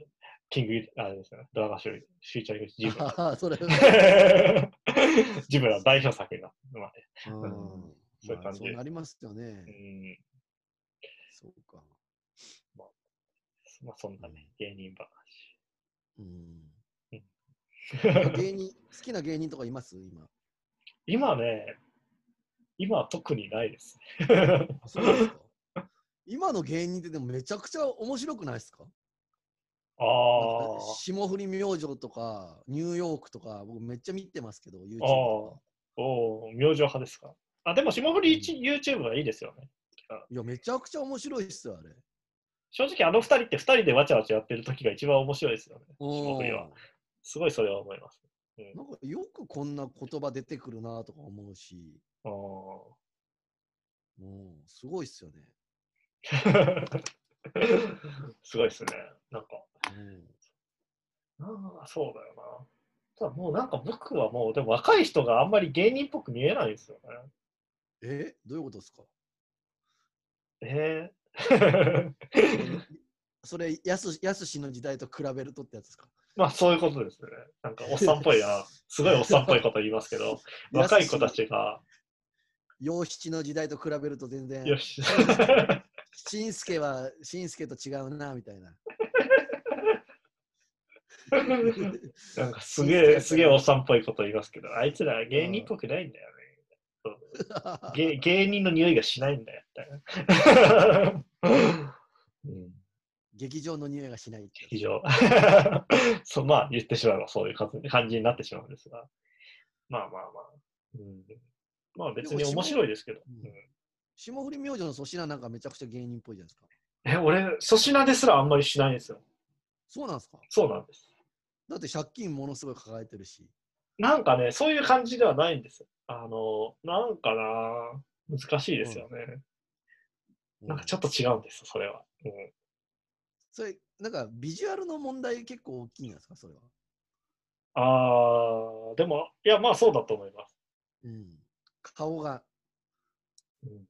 キング、あれですね、ドラマシュー、フィーチャリングジブラ。ああ、それ。[LAUGHS] ジブラの代表作になってまあね。うん。そういう感じ。まあなりますよね。う。ん。そうか。まあそんなね、芸人話。うん。うん。芸人、[LAUGHS] 好きな芸人とかいます？今。今ね、今は特にないです。あそうですか？今の芸人ってでもめちゃくちゃ面白くないですか？あ。霜降り明星とか、ニューヨークとか、僕めっちゃ見てますけど、YouTube あとあ、おお、明星派ですか？あ、でも霜降り YouTube はいいですよね。か。いや、めちゃくちゃ面白いっすよ、あれ。正直あの二人って二人でわちゃわちゃやってる時が一番面白いですよね。霜降りはうんすごいそれは思います。うんなんかよくこんな言葉出てくるなとか思うし、あーうん、すごいっすよね。[LAUGHS] すごいですね。なんか、うん、ああ、そうだよな。ただもうなんか僕はもう、でも若い人があんまり芸人っぽく見えないんですよね。え？どういうことですか？え？[LAUGHS] それ、やすやすしの時代と比べるとってやつですか？まあそういうことですね。なんかおっさんっぽいな。[LAUGHS] すごいおっさんっぽいこと言いますけど、[LAUGHS] 若い子たちが、洋七の時代と比べると全然、よし。しんすけはしんすけと違うな、みたいな。[LAUGHS] なんかすげえ、すげえおっさんっぽいこと言いますけど、あいつら芸人っぽくないんだよね。芸芸人の匂いがしないんだよ。[LAUGHS] うん劇場の匂いがしないってやつ以上。[LAUGHS] そうまあ言ってしまえばそういう感じになってしまうんですが。まあまあまあ。うん、まあ別に面白いですけど。霜降り明星の粗品なんかめちゃくちゃ芸人っぽいじゃないですか。え、俺、粗品ですらあんまりしないんですよ。そうなんですか？そうなんです。だって借金ものすごい抱えてるし。なんかね、そういう感じではないんですよ。あの、なんかな、難しいですよね。なんかちょっと違うんです、それは。うんそれ、なんかビジュアルの問題結構大きいんですか、それは？あー、でも、いや、まあそうだと思います。うん。顔が。うん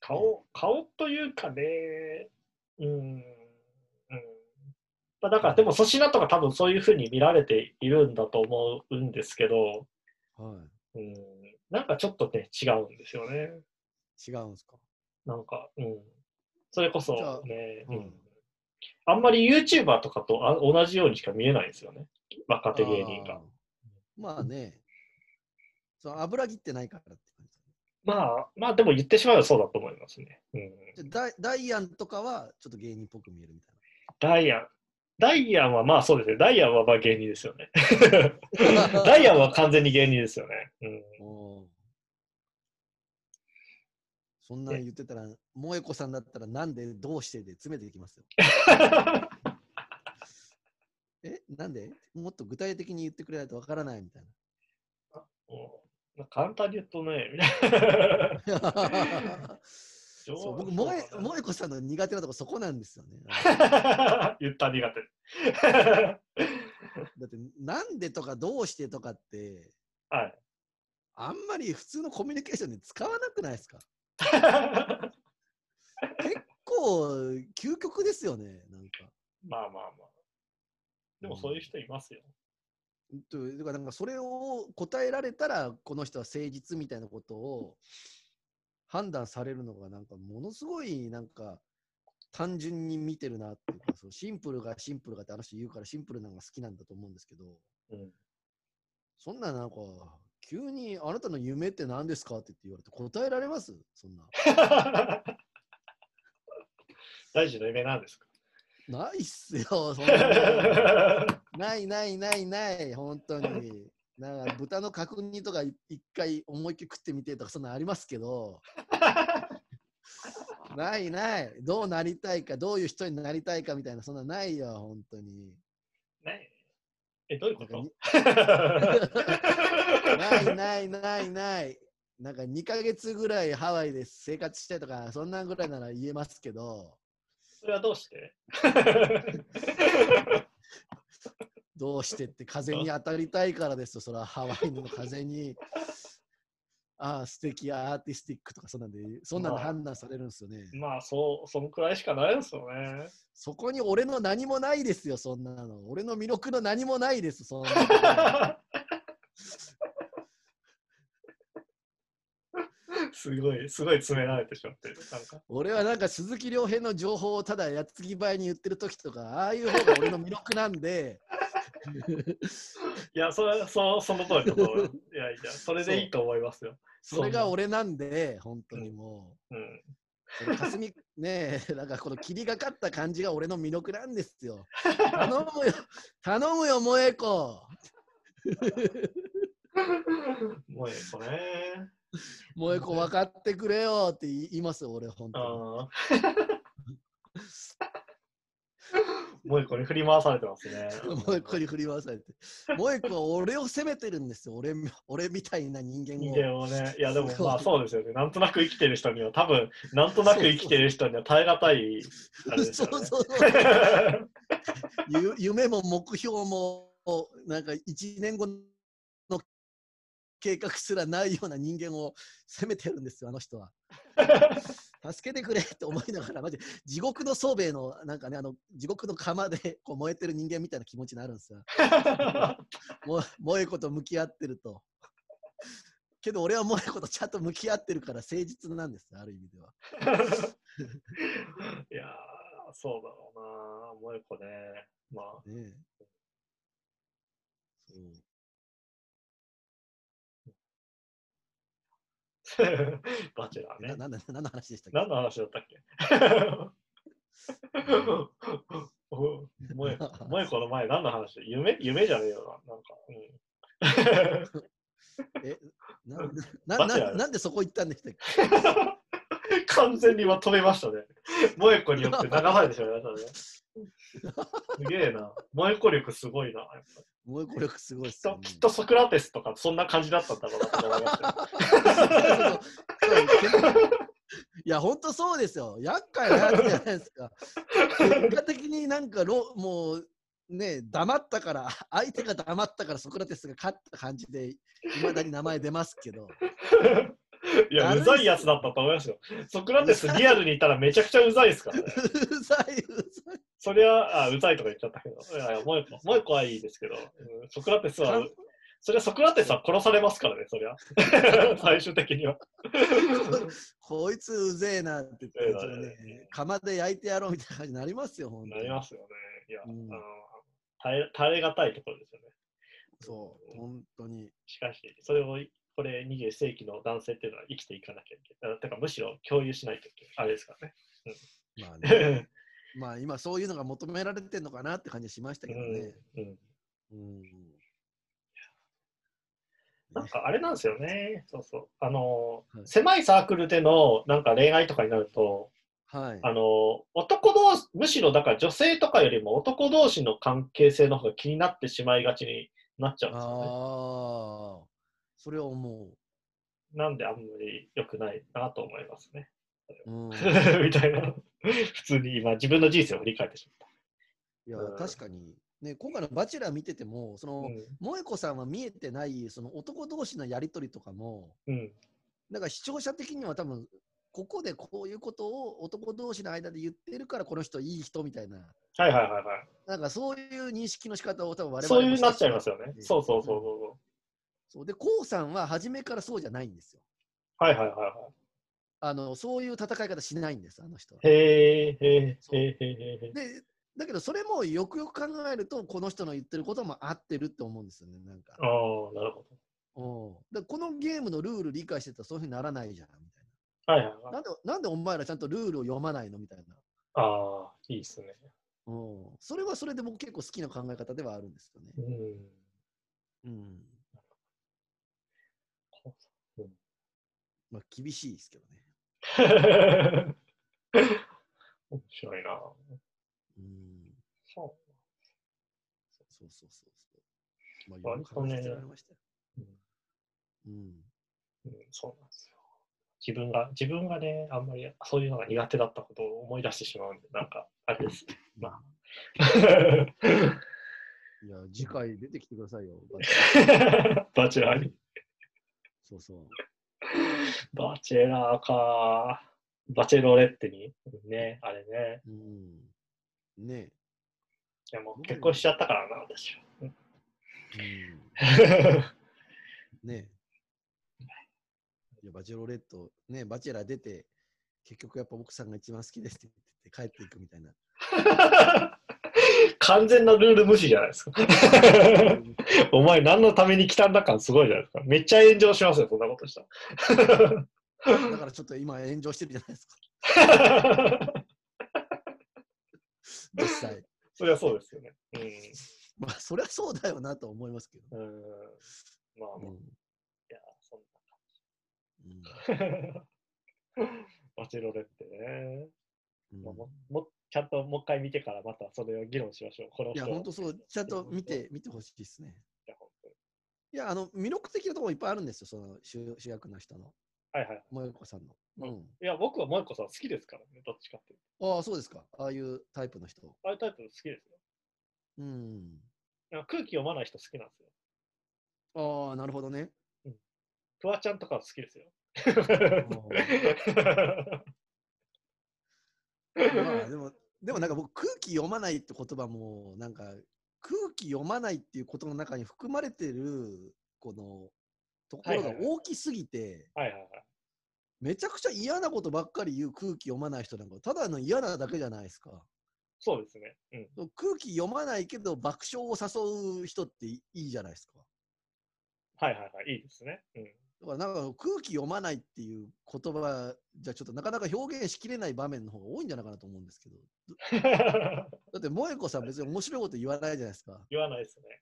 顔、顔というかね、うん、うん。まあ、だから、でも粗品とか多分そういうふうに見られているんだと思うんですけど、はうん、なんかちょっとね、違うんですよね。い。違うんですか？なんか、うん。それこそね、うんうんあんまり YouTuber とかとあ同じようにしか見えないんですよね。若手芸人が。まあね。その油切ってないからって感じね。まあ、まあでも言ってしまえばそうだと思いますね。うん、じゃあダイダイアンとかはちょっと芸人っぽく見えるみたいダイアン。ダイアンはまあそうですね。ダイアンはまあ芸人ですよね。な。[LAUGHS] ダイアンは完全に芸人ですよね。うん、そんなん言ってたら、萌子さんだったらなんでどうしてで詰めていきますよ。[LAUGHS] え？なんで？もっと具体的に言ってくれないとわからないみたいな。簡単に言うとね。[LAUGHS] そう僕萌え萌子さんの苦手なとこそこなんですよね。言った苦手。[LAUGHS] だってなんでとかどうしてとかってはい。あんまり普通のコミュニケーションで使わなくないですか？[LAUGHS] 結構究極ですよねなんか。まあまあまあ。でもそういう人いますよ。とだからなんかそれを答えられたらこの人は誠実みたいなことを判断されるのがなんかものすごいなんか単純に見てるなっていうかそうシンプルがシンプルがってあの人言うからシンプルなのが好きなんだと思うんですけどうん、そんななんか急にあなたの夢って何ですかって言われて答えられます？そんな。[LAUGHS] 大事な夢なんですか？ないっすよ、そんな。の [LAUGHS] ないないないない、本当に。なんか豚の角煮とかい一回思いっきり食ってみてとかそんなんありますけど、[LAUGHS] ないない、どうなりたいか、どういう人になりたいかみたいな、そんなないよ、本当に。ねえ、どういうこと？[LAUGHS] ないないないない。なんか2ヶ月ぐらいハワイで生活してとか、そんなんぐらいなら言えますけど、それはどうして？[LAUGHS] どうしてって風に当たりたいからですよ、それはハワイの風に。ああ、素敵アーティスティックとかそんなんで、そんなんで判断されるんですよね。まあ、そう、そのくらいしかないですよね。そこに俺の何もないですよ、そんなの。俺の魅力の何もないです、そんなの。すごい、すごい詰められてしまってる。なんか。俺はなんか鈴木亮平の情報をただやつぎ早に言ってる時とか、ああいう方が俺の魅力なんで、[LAUGHS] いや、それはそその通りだと思う。[LAUGHS] いやいや、それでいいと思いますよ。それが俺なんで、本当にもうん。う。この霞 [LAUGHS] ねえ、なんかこの霧がかった感じが俺の魅力なんですよ。[LAUGHS] 頼むよ、頼むよ、萌子。もうええこね。萌子分かってくれよって言いますよ、俺、本当ああ。もうええこに振り回されてますね。に。萌子に振り回されて。萌子は俺を責めてるんですよ、俺俺みたいな人間人を。間をね、いやでもまあそうですよね。なんとなく生きてる人には、多分なんとなく生きてる人には耐え難いね。[LAUGHS] そうそうそう [LAUGHS] ゆ夢も目標もなんか1年後の計画すらないような人間を責めてるんですよあの人は。[LAUGHS] 助けてくれって思いながらマジ地獄の宗兵衛のなんかねあの地獄の釜でこう燃えてる人間みたいな気持ちになるんですよ。も萌子と向き合ってると。けど俺は萌子とちゃんと向き合ってるから誠実なんですある意味では。[LAUGHS] いやー、そうだろうな。もうえこね。まあ、ねえそう [LAUGHS] バチェラーね。何の話でしたっけ？何の話だったっけ？[LAUGHS] おもえ [LAUGHS] この前何の話？夢？夢じゃねえよな。なんか、えななななんでそこ行ったんでしたっうん、完全にまとめましたね。萌え子によって流されてしまいましたね。すげえな。萌え子力すごいな。萌え子力すごいっきっすよね、ときっとソクラテスとかそんな感じだったんだろうなと思いましたいや、本当そうですよ。厄介なやつじゃないですか。結果的になんかろ、もうね、黙ったから、相手が黙ったからソクラテスが勝った感じで、いまだに名前出ますけど。いや、うざいやつだったと思いますよ。ソクラテスリアルにいたらめちゃくちゃうざいですからね。うざい、うざい。そりゃ、あうざいとか言っちゃったけど、いやいや、もう一個、もう一個はいいですけど、うんソクラテスは、そりゃソクラテスは殺されますからね、そりゃ。[LAUGHS] 最終的には。こいつうぜえなって言って、ね、釜で焼いてやろうみたいな感じになりますよ、本当に。なりますよね。いや、うんあの耐え耐え難いところですよね。そう、本当に。しかし、それを、これ21世紀の男性っていうのは生きていかなきゃいけない。てか、むしろ共有しないといけない。あれですからね。まあね。まあ今そういうのが求められてるのかなって感じしましたけどね。うんうんうん。なんかあれなんですよね。そうそう。あの、はい狭いサークルでのなんか恋愛とかになると、はい。あの、男同士、むしろだから女性とかよりも男同士の関係性の方が気になってしまいがちになっちゃうんですよね。それは思う。なんであんまり良くないなと思いますね。うん、[LAUGHS] みたいな。普通に今自分の人生を振り返ってしまっいやうん確かに、ね、今回の「バチェラー」見ててもその、た。萌子さんは見えてないその男同士のやり取りとかもうん。うん。なんか視聴者的には多分ここでこういうことを男同士の間で言ってるからこの人いい人みたいなはいはいはいはい。なんかそういう認識の仕方を多分我々そういうなっちゃいますよね。そうそうそううんそう。そうで、こうさんは初めからそうじゃないんですよ。はいはいはいはあのそういう戦い方しないんです、あの人は。い。へえ、へえ、へえ、へえ、へえ。で、だけどそれもよくよく考えると、この人の言ってることも合ってるって思うんですよね、なんか。ああ、なるほうん、だからこのゲームのルール理解してたらそういうふうにならないじゃん、みたいど。はいはいはな。い。なんでなんでお前らちゃんとルールを読まないの？みたいな。ああ、いいですね。うん、それはそれで僕結構好きな考え方ではあるんですよね。うん。うん。うんまあ厳しいですけどね。[LAUGHS] 面白いな。うん。そそうそうそうそう。まあ、割とねいろいろ考えさせられましたよ。う、うんうん。うん。そうなんですよ。自分が、自分がね、あんまりそういうのが苦手だったことを思い出してしまうんで、なんか、あれですね。まあ。[LAUGHS] いや、次回出てきてくださいよ。バチェラーに。そうそう。バチェラーか。バチェロレッテに。ね、あれね。うん。ねいやもう結婚しちゃったからな、私は。え。うん。ねえ。いや、バチェロレット、ねバチェラー出て、結局やっぱ奥さんが一番好きですって言って帰っていくみたいな。[LAUGHS] 完全なルール無視じゃないですか。[LAUGHS] お前何のために来たんだ感すごいじゃないですか。めっちゃ炎上しますよ、そんなことした [LAUGHS] だからちょっと今炎上してるじゃないですか。ら。[LAUGHS] 実際。そりゃそうですよね。まあ、そりゃそうだよなと思いますけど。うん。うん、まあ、うんいや、そんうんな感じ。バチェロレッテね。うんまもちゃんともう一回見てからまたそれを議論しましょう。このいや、人本当そう、ちゃんと見て、見てほしいですね。いや本当にいや、あの、魅力的なところいっぱいあるんですよ、その主主役の人の、はいはい。萌子さんの。ううんん。いや、僕は萌子さん好きですからね、どっちかっていうと。ああ、そうですか。ああいうタイプの人。ああいうタイプ好きですよ。うん。空気読まない人好きなんですよ。ああ、なるほどね。フワちゃんとか好きですよ。[LAUGHS] まあ、でも、でもなんか僕、空気読まないって言葉も、なんか、空気読まないっていうことの中に含まれてる、この、ところが大きすぎて、はいはいはい。めちゃくちゃ嫌なことばっかり言う空気読まない人なんか、ただの嫌なだけじゃないですか。そうですね。うん。空気読まないけど爆笑を誘う人っていいじゃないですか。はいはいはい。いいですね。うん。だからなんか空気読まないっていう言葉じゃちょっとなかなか表現しきれない場面の方が多いんじゃないかなと思うんですけど。[LAUGHS] だって萌子さん別に面白いこと言わないじゃないですか。言わないですね。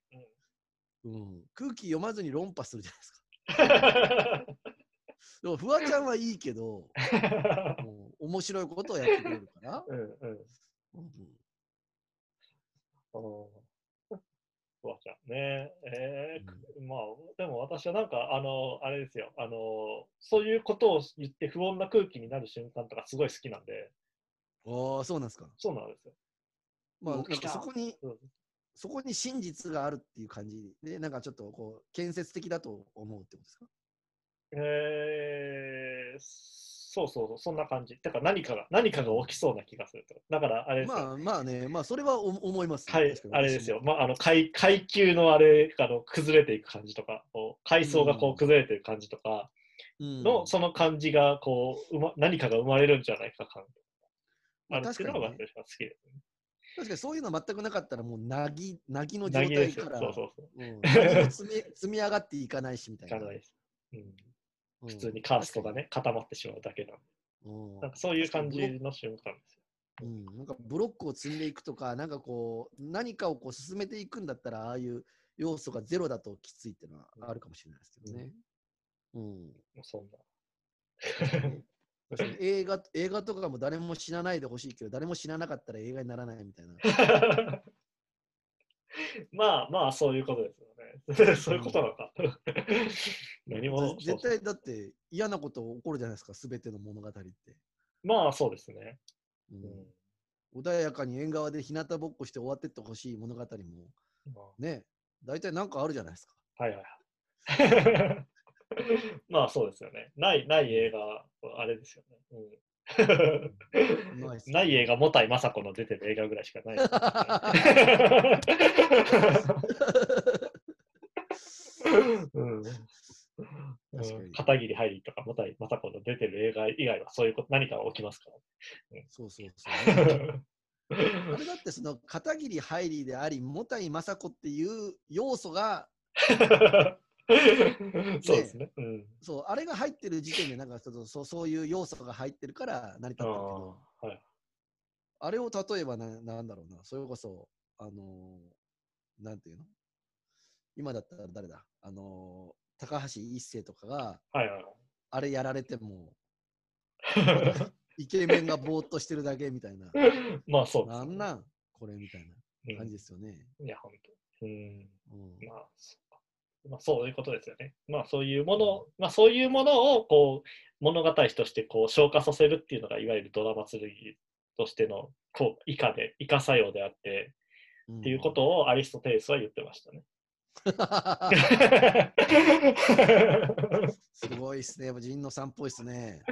うん。うん、空気読まずに論破するじゃないですか。[LAUGHS] でもフワちゃんはいいけど、もう面白いことをやってくれるから。[LAUGHS] うんうん。うんフワちゃんね。えーまあ、でも私はなんか、あの、あれですよ。あの、そういうことを言って不穏な空気になる瞬間とかすごい好きなんで、ああ、そうなんですか。そうなんですよ。まあ、そこに、うんそこに真実があるっていう感じで、なんかちょっとこう、建設的だと思うってことですか？えー、そうそうそう、そんな感じ。だから何かが、何かが起きそうな気がすると。だからあれですよ。まあまあね、まあそれはお思います。はいあれですよ。。まあ、あの階階級のあれあの崩れていく感じとか、こう階層がこう崩れていく感じとかうんの、その感じがこう、うま、何かが生まれるんじゃないか感まああるっていうのが確かにね私は好きですね。確かにそういうの全くなかったら、もうなぎ、なぎの状。態から、そうそうそう。うん何も積み積み上がっていかないしみたいな。いかないです。うん、うん普通にカーストがね、固まってしまうだけなんで。うんなんかそういう感じの瞬間ですよ。うん、なんかブロックを積んでいくとか、なんかこう、何かをこう進めていくんだったら、ああいう要素がゼロだときついっていうのはあるかもしれないですけどね。うん。もうそんな。[LAUGHS] 映画映画とかも誰も死なないでほしいけど、誰も死ななかったら映画にならないみたいな。[LAUGHS] まあまあ、そういうことですよね。そういうことなのか。[LAUGHS] 何も。絶対だって嫌なこと起こるじゃないですか、すべての物語って。まあ、そうですね。ううんん穏やかに縁側で日向ぼっこして終わってってほしい物語も、まね、大体なんかあるじゃないですか。あはいはいはい。[LAUGHS] まあ、そうですよね。ない、ない映画はあれですよね。うんない映画、もたいまさこの出てる映画ぐらいしかないですね。[LAUGHS] うん片桐はいりとか、もたいまさこの出てる映画以外はそういうこと、何か起きますかそうそうそう。ら。[LAUGHS] あれだってその片桐はいりであり、もたいまさこっていう要素が、[LAUGHS] そうですね。うん。そう、あれが入ってる時点で、なんかちょっとそうそういう要素が入ってるから成り立ってるけど、あーはい。あれを例えばな、なんだろうな、それこそ、あのーなんていうの？今だったら誰だ？あのー高橋一生とかが、はいはいあれやられても、は [LAUGHS] イケメンがぼーっとしてるだけみたいな。い。[LAUGHS] まあそうです、なんなん？これみたいなうん感じですよね。いや、本当。うん。うんまあ、そうかまあ、そういうことですよね。まあ、そういうもの、まあ、そういうものを、こう、物語として、こう、消化させるっていうのが、いわゆるドラマ剣としての、こう、以下で、以下作用であって、うんっていうことをアリストテレスは言ってましたね。[LAUGHS] すごいっすね。やっぱ人のさんっぽいっすね。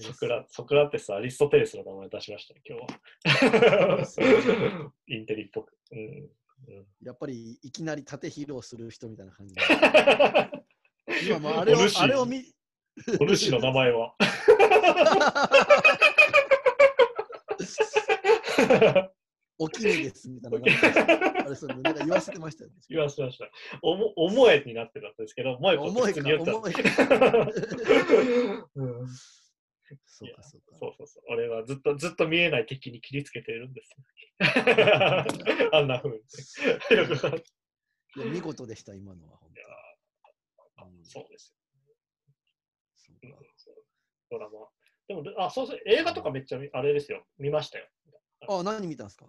ソクラソクラテス、アリストテレスの名前出しましたね、今日は。インテリっぽく。うんうんやっぱりいきなり縦披露する人みたいな感じで。[LAUGHS] 今もうあれをあれを見、お主の名前は？おきねですみたいな。あれそうなんか言わせてましたよね。言わせました。おも、思えになってたんですけど、萌え子って重いか、普通に言った重いか。[LAUGHS] うんそうか、そうか。そうそうそう。俺はずっと、ずっと見えない敵に切りつけてるんですよ。[LAUGHS] あんな風に。よくわかるいや見事でした、今のは。本当そうですよ。ドラマ。でも、あ、そうそう、映画とかめっちゃ見、あれですよ。見ましたよ。あ、何見たんですか？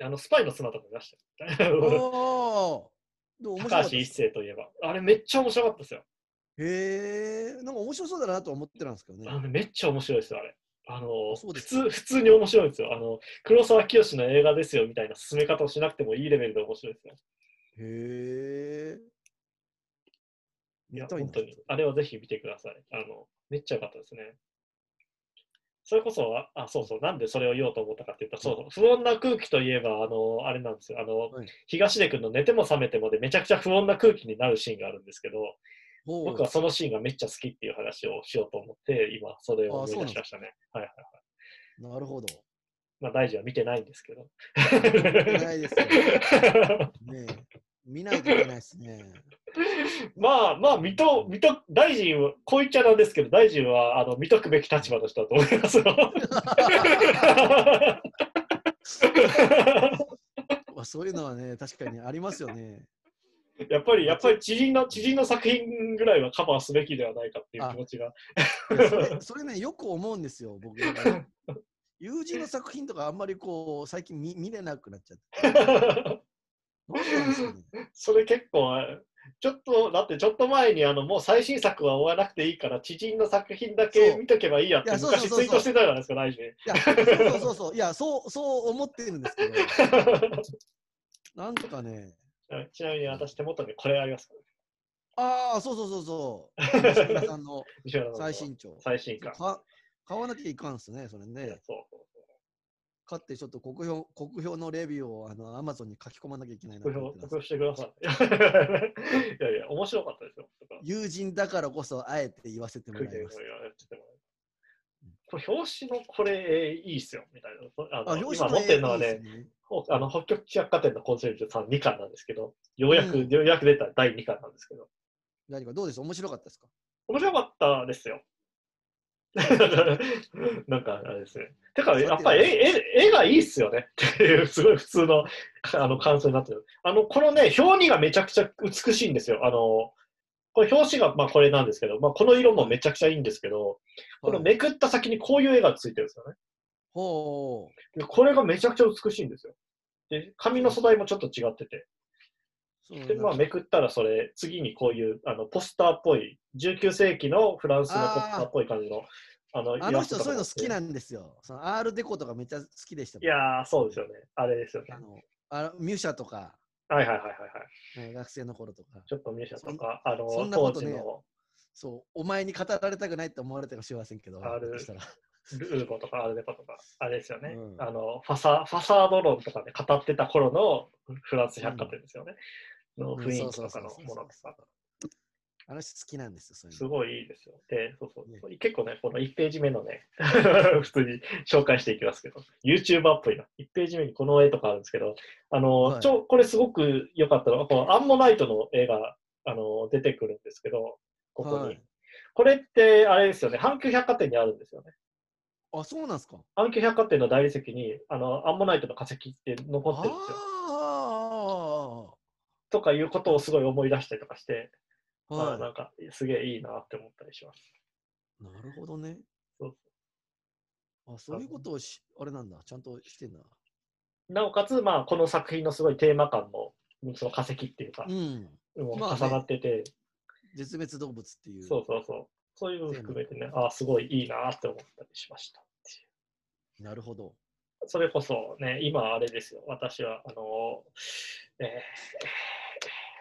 あの、スパイの妻とか見ましたよ。おーでも面白か高橋一生といえば。あれめっちゃ面白かったですよ。へえ、なんか面白そうだなとは思ってたんですけどね。あのめっちゃ面白いですよ、あれ。あの普通普通に面白いですよ。あの黒沢清の映画ですよみたいな進め方をしなくてもいいレベルで面白いですよ。へえ。いや、本当に。あれはぜひ見てください。あのめっちゃ良かったですね。それこそ、あ、あそうそう、なんでそれを言おうと思ったかって言ったら、そうそう、不穏な空気といえば、あの、あれなんですよ。あの、はい東出君の寝ても覚めてもでめちゃくちゃ不穏な空気になるシーンがあるんですけど、僕はそのシーンがめっちゃ好きっていう話をしようと思って、今、それを思い出しましたね。はいはいはい。なるほど。まあ、大臣は見てないんですけど。見てないですよ [LAUGHS] ねえ見ないといけないですね。[LAUGHS] まあまあ、見と、見と、大臣は、こう言っちゃなんですけど、大臣は、あの、見とくべき立場の人だと思いますよ。[LAUGHS] まあそういうのはね、確かにありますよね。やっぱり、やっぱり知人の、知人の作品ぐらいはカバーすべきではないかっていう気持ちが。それそれね、よく思うんですよ、僕。[LAUGHS] 友人の作品とかあんまりこう、最近見見れなくなっちゃって。ね。[LAUGHS] それ結構、ちょっと、だってちょっと前に、あの、もう最新作は終わらなくていいから、知人の作品だけ見とけばいいやっていやそうそうそうそう昔ツイートしてたじゃないですか、大臣。いや、そうそうそう、いや、そう、そう思ってるんですけど、[LAUGHS] なんかね、ちなみに私手元にこれありますから、ああ、そうそうそうそう、[LAUGHS] 西村さんの最新潮。最新刊。か買わなきゃいかんっすね、それね。そうそう買ってちょっと国評国評のレビューをあの Amazon に書き込まなきゃいけないなと。思ってます公表してください。いやいや、面白かったですよ。友人だからこそあえて言わせてもらいます。これ表紙のこれ、えーいいっすよ、みたいな。あのあ、表今紙持ってるのはね、いいねほあの北極百貨店のコンシェルジュさん2巻なんですけど、ようやく、うんようやく出た第2巻なんですけど、何かどうです？面白かったですか？面白かったですよ。[LAUGHS] なんかあれですね。てか、やっぱり絵絵絵がいいっすよねっていう、すごい普通のあの感想になってる。あの、このね、表紙がめちゃくちゃ美しいんですよ。あの、これ表紙がまあこれなんですけど、まあ、この色もめちゃくちゃいいんですけど、このはいめくった先にこういう絵がついてるんですよね。ほう。でこれがめちゃくちゃ美しいんですよ。で、紙の素材もちょっと違ってて。で、まあ、めくったらそれ、次にこういうあのポスターっぽい、19世紀のフランスのポスターっぽい感じの。あのあの人そういうの好きなんですよ。その R デコとかめっちゃ好きでした。いやー、そうですよね。あれですよね。あのあのミュシャとか、はいはいはいはいはい。ね学生の頃とか。ちょっとミュシャとか、あの、そんなことね当時のそう、お前に語られたくないって思われたかもしれませんけど、R そしたらルーゴとかアルデパとか、あれですよね。うんあのファサ、ファサード論とかで語ってた頃のフランス百貨店ですよね。の雰囲気とかのものとか。あの人好きなんですよ、そういうすの。ごいいいですよ。で、そうそうね結構ね、この1ページ目のね、[LAUGHS] 普通に紹介していきますけど、YouTuber っぽいな。1ページ目にこの絵とかあるんですけど、あの、はいちょこれすごく良かったのは、このアンモナイトの絵があの出てくるんですけど、ここに。はいこれって、あれですよね、阪急百貨店にあるんですよね。あ、そうなんですか。阪急百貨店の大理石にあのアンモナイトの化石って残ってるんですよ。あとかいうことをすごい思い出したりとかして、あ、あはなんかすげえいいなって思ったりします。い。なるほどね。そうあ、そういうことをし、あれなんだ、ちゃんとしてんだ。なおかつ、まあ、この作品のすごいテーマ感も、その化石っていうか、うん。もうまあね重なってて、絶滅動物っていう。そうそうそう。そういうのも含めてね、あすごいいいなって思ったりしました。なるほど。それこそね、今あれですよ、私は、あの、えー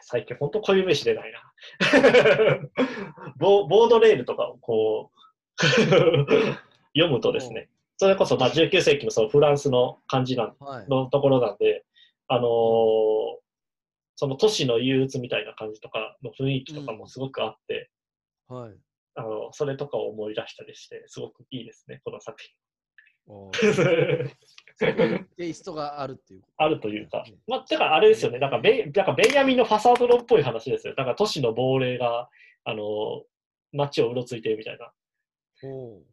最近本当固有名詞出ないな。[LAUGHS] ボボードレールとかをこう [LAUGHS] 読むとですね、それこそまあ19世紀のそのフランスの感じなんはい。のところなんで、あのーその都市の憂鬱みたいな感じとかの雰囲気とかもすごくあって、はい。あのそれとかを思い出したりして、すごくいいですね、この作品。テイストがあるっていう。あるというか、まあ、だからあれですよね、なんかベイなんかベンヤミンのファサードロっぽい話ですよ。だから都市の亡霊が、あの街をうろついてるみたいな。だ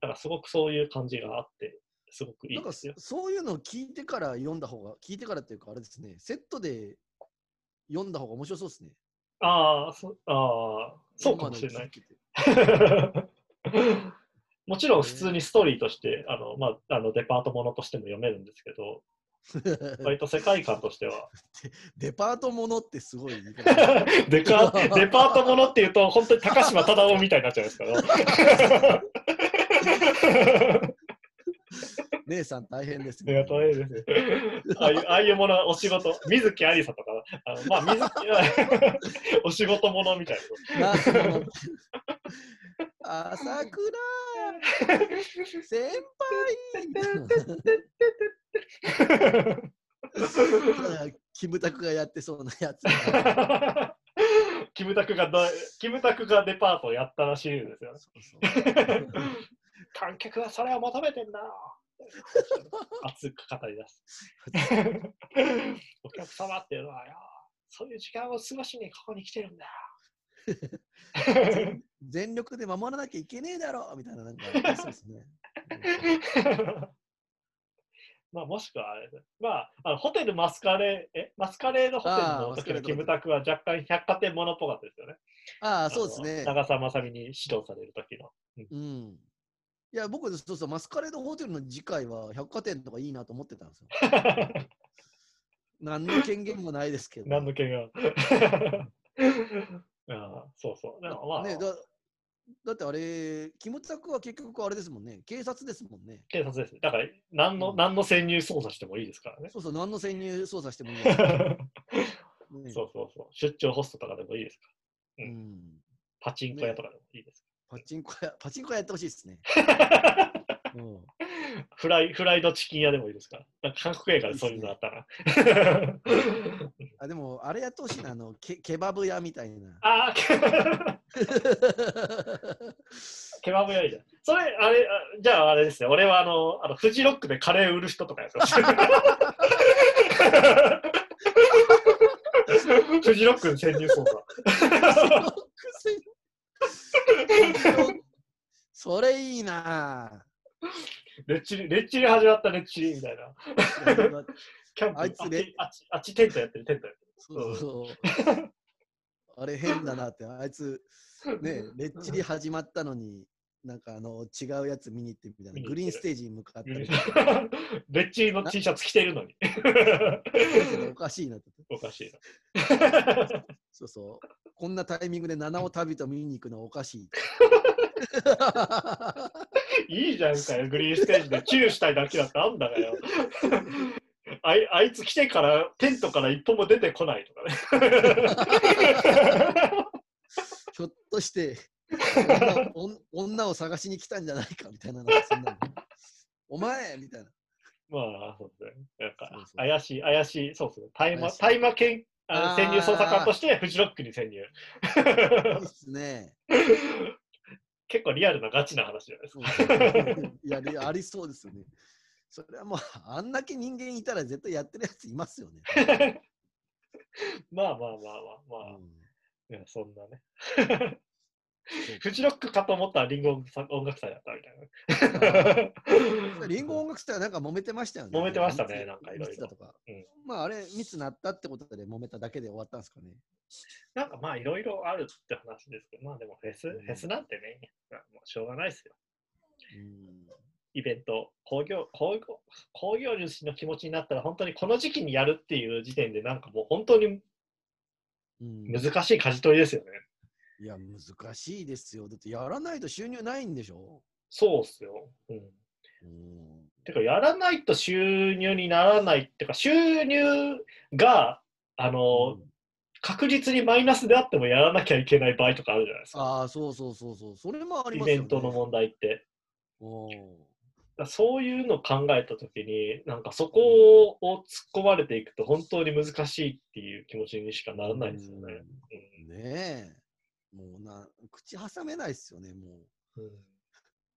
からすごくそういう感じがあって、すごくいないんかですよ。そういうのを聞いてから読んだ方が、聞いてからっていうか、あれですね、セットで読んだ方が面白そうですね。ああ、そあーそうかもしれない。[LAUGHS] もちろん普通にストーリーとして、あのまあ、あのデパートものとしても読めるんですけど、[LAUGHS] 割と世界観としては。[LAUGHS] デパートものってすごい [LAUGHS] デカデパートものっていうと、本当に高島忠夫みたいになっちゃうんですけど。姉さん大変ですありがとうですよ。ああいうああいうもの、お仕事、水木有沙とか、あのまあ、水木お仕事ものみたいナースもの朝倉先輩キムタクがやってそうなやつ。な。キムタクがどキムタクがデパートをやったらしいですよね。そうそう観客はそれを求めてんだ。熱く語り出す。[LAUGHS] お客様っていうのはよ、そういう時間を過ごしにここに来てるんだよ。[LAUGHS] 全力で守らなきゃいけねえだろみたいな、なんか、そうですね。[LAUGHS] まあ、もしくはあれまあ、あのホテルマスカレー、え、マスカレードホテルの時のキムタクは若干百貨店ものっぽかったですよね。ああ、そうですね。長澤まさみに指導される時の。うん。いや、僕、そうそう、マスカレードホテルの次回は百貨店とかいいなと思ってたんですよ。[LAUGHS] 何の権限もないですけど。何の件が。ああそうそう。でもまあ、ね、だだってあれ、キムタクは結局あれですもんね。警察ですもんね。警察です。だから何の、うん何の潜入捜査してもいいですからね。そうそう、何の潜入捜査してもいいですから [LAUGHS] ね。そうそうそう。出張ホストとかでもいいですかううんん。パチンコ屋とかでもいいですパチンコ屋、パチンコ屋やってほしいですね。か [LAUGHS] うん。フライフライドチキン屋でもいいですか？ら。なんか韓国映画でそういうのあったな。あ、でも、あれやってほしいな、あの、ケケバブ屋みたいな。ああ、[LAUGHS] ケバブ屋いいじゃん。それ、あれ、あじゃああれですね。俺はあの、あのフジロックでカレー売る人とかやってほしい。フジロックに潜入捜査。それいいなレッチリ、レッチリ始まったレッチリみたいな。ぁ。[LAUGHS] キャンプ、あいつレあっち、あっち、テントやってる、テントやってる。そうそう。[LAUGHS] あれ変だなって、あいつ、ね、レッチリ始まったのに、なんかあの違うやつ見に行ってみたいな、グリーンステージに向かったり、[LAUGHS] ベッチーの T シャツ着てるのに。おかしいなって。おかしいな。そうそう。こんなタイミングで七尾旅と見に行くのはおかしい。いいじゃんかよ、グリーンステージでチューしたいだけだってあんだがよ。あいあいつ来てからテントから一歩も出てこないとかね。ひょっとして [LAUGHS] 女を女を探しに来たんじゃないかみたいななんかそんなのお前みたいな。まあ、そうですね。怪しい、怪しい、そうですね。大麻大麻犬あ潜入捜査官としてフジロックに潜入。いいっすね。[LAUGHS] 結構リアルなガチな話じゃないですそか。いやりありそうですよね。それはもう、あんだけ人間いたら絶対やってるやついますよね。[LAUGHS] まあまあまあまあまあ、うんいやそんなね。フジロックかと思ったらリンゴ音楽祭だったみたいな。[LAUGHS] リンゴ音楽祭はなんか揉めてましたよね。揉めてましたね密なんかいろいろまああれ、密なったってことで揉めただけで終わったんですかね。なんかまあいろいろあるって話ですけど、まあでもフェス、うんフェスなんてね、まあもうしょうがないですよ。うんイベント、工業、工業、工業主の気持ちになったら本当にこの時期にやるっていう時点でなんかもう本当にうん難しい舵取りですよね。いや、難しいですよ。だってやらないと収入ないんでしょ？そうっすよ。うん。うんてか、やらないと収入にならないっていうか、収入が、あの、確実にマイナスであってもやらなきゃいけない場合とかあるじゃないですか。ああ、そうそうそうそう。それもありイますよ、ね。ベントの問題って。うんだからそういうのを考えたときに、なんかそこを突っ込まれていくと本当に難しいっていう気持ちにしかならないですよね。うんねえ。もうな、口挟めないですよね、もう。うんうん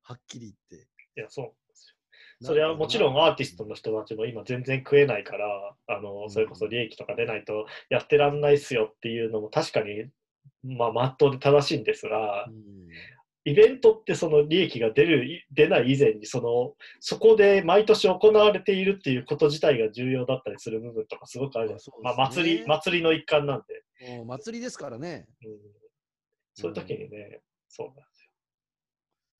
はっきり言って。いや、そうなんですよ。それはもちろんアーティストの人たちも今全然食えないから、あのそれこそ利益とか出ないとやってらんないっすよっていうのも確かに、まあ、まっとうで正しいんですがう、んイベントってその利益が出る、い出ない以前にその、そこで毎年行われているっていうこと自体が重要だったりする部分とかすごくあるじゃないですか。まあ、祭り、祭りの一環なんで。祭りですからね。うん、そういう時にね、そうなんですよ。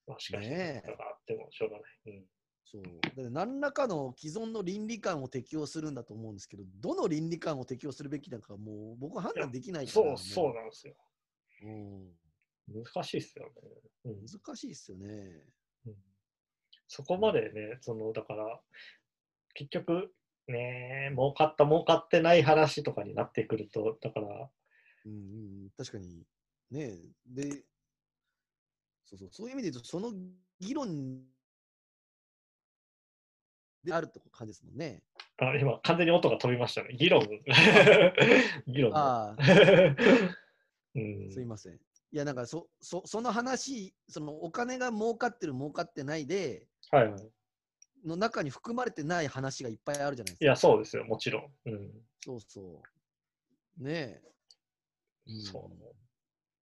まあ、しかし、ねえだからあってもしょうがない。うんそう。だ何らかの既存の倫理観を適用するんだと思うんですけど、どの倫理観を適用するべきなのかもう僕は判断できないから。そう、そうもなんですよ。う。うん難しいですよね。うん難しいですよね。うんそこまでね、その、だから、結局、ね、儲かった、儲かってない話とかになってくると、だから、うんうん、確かに。ねで、そうそう、そういう意味で言うと、その議論であると感じですもんね。あ今、完全に音が飛びましたね。議論。議論。ああ、[LAUGHS] うんすいません。いや、なんかそ、そその話、そのお金が儲かってる、儲かってないで、はいはい。の中に含まれてない話がいっぱいあるじゃないですか。いや、そうですよ、もちろん。うん。そうそう。ねえ。んそう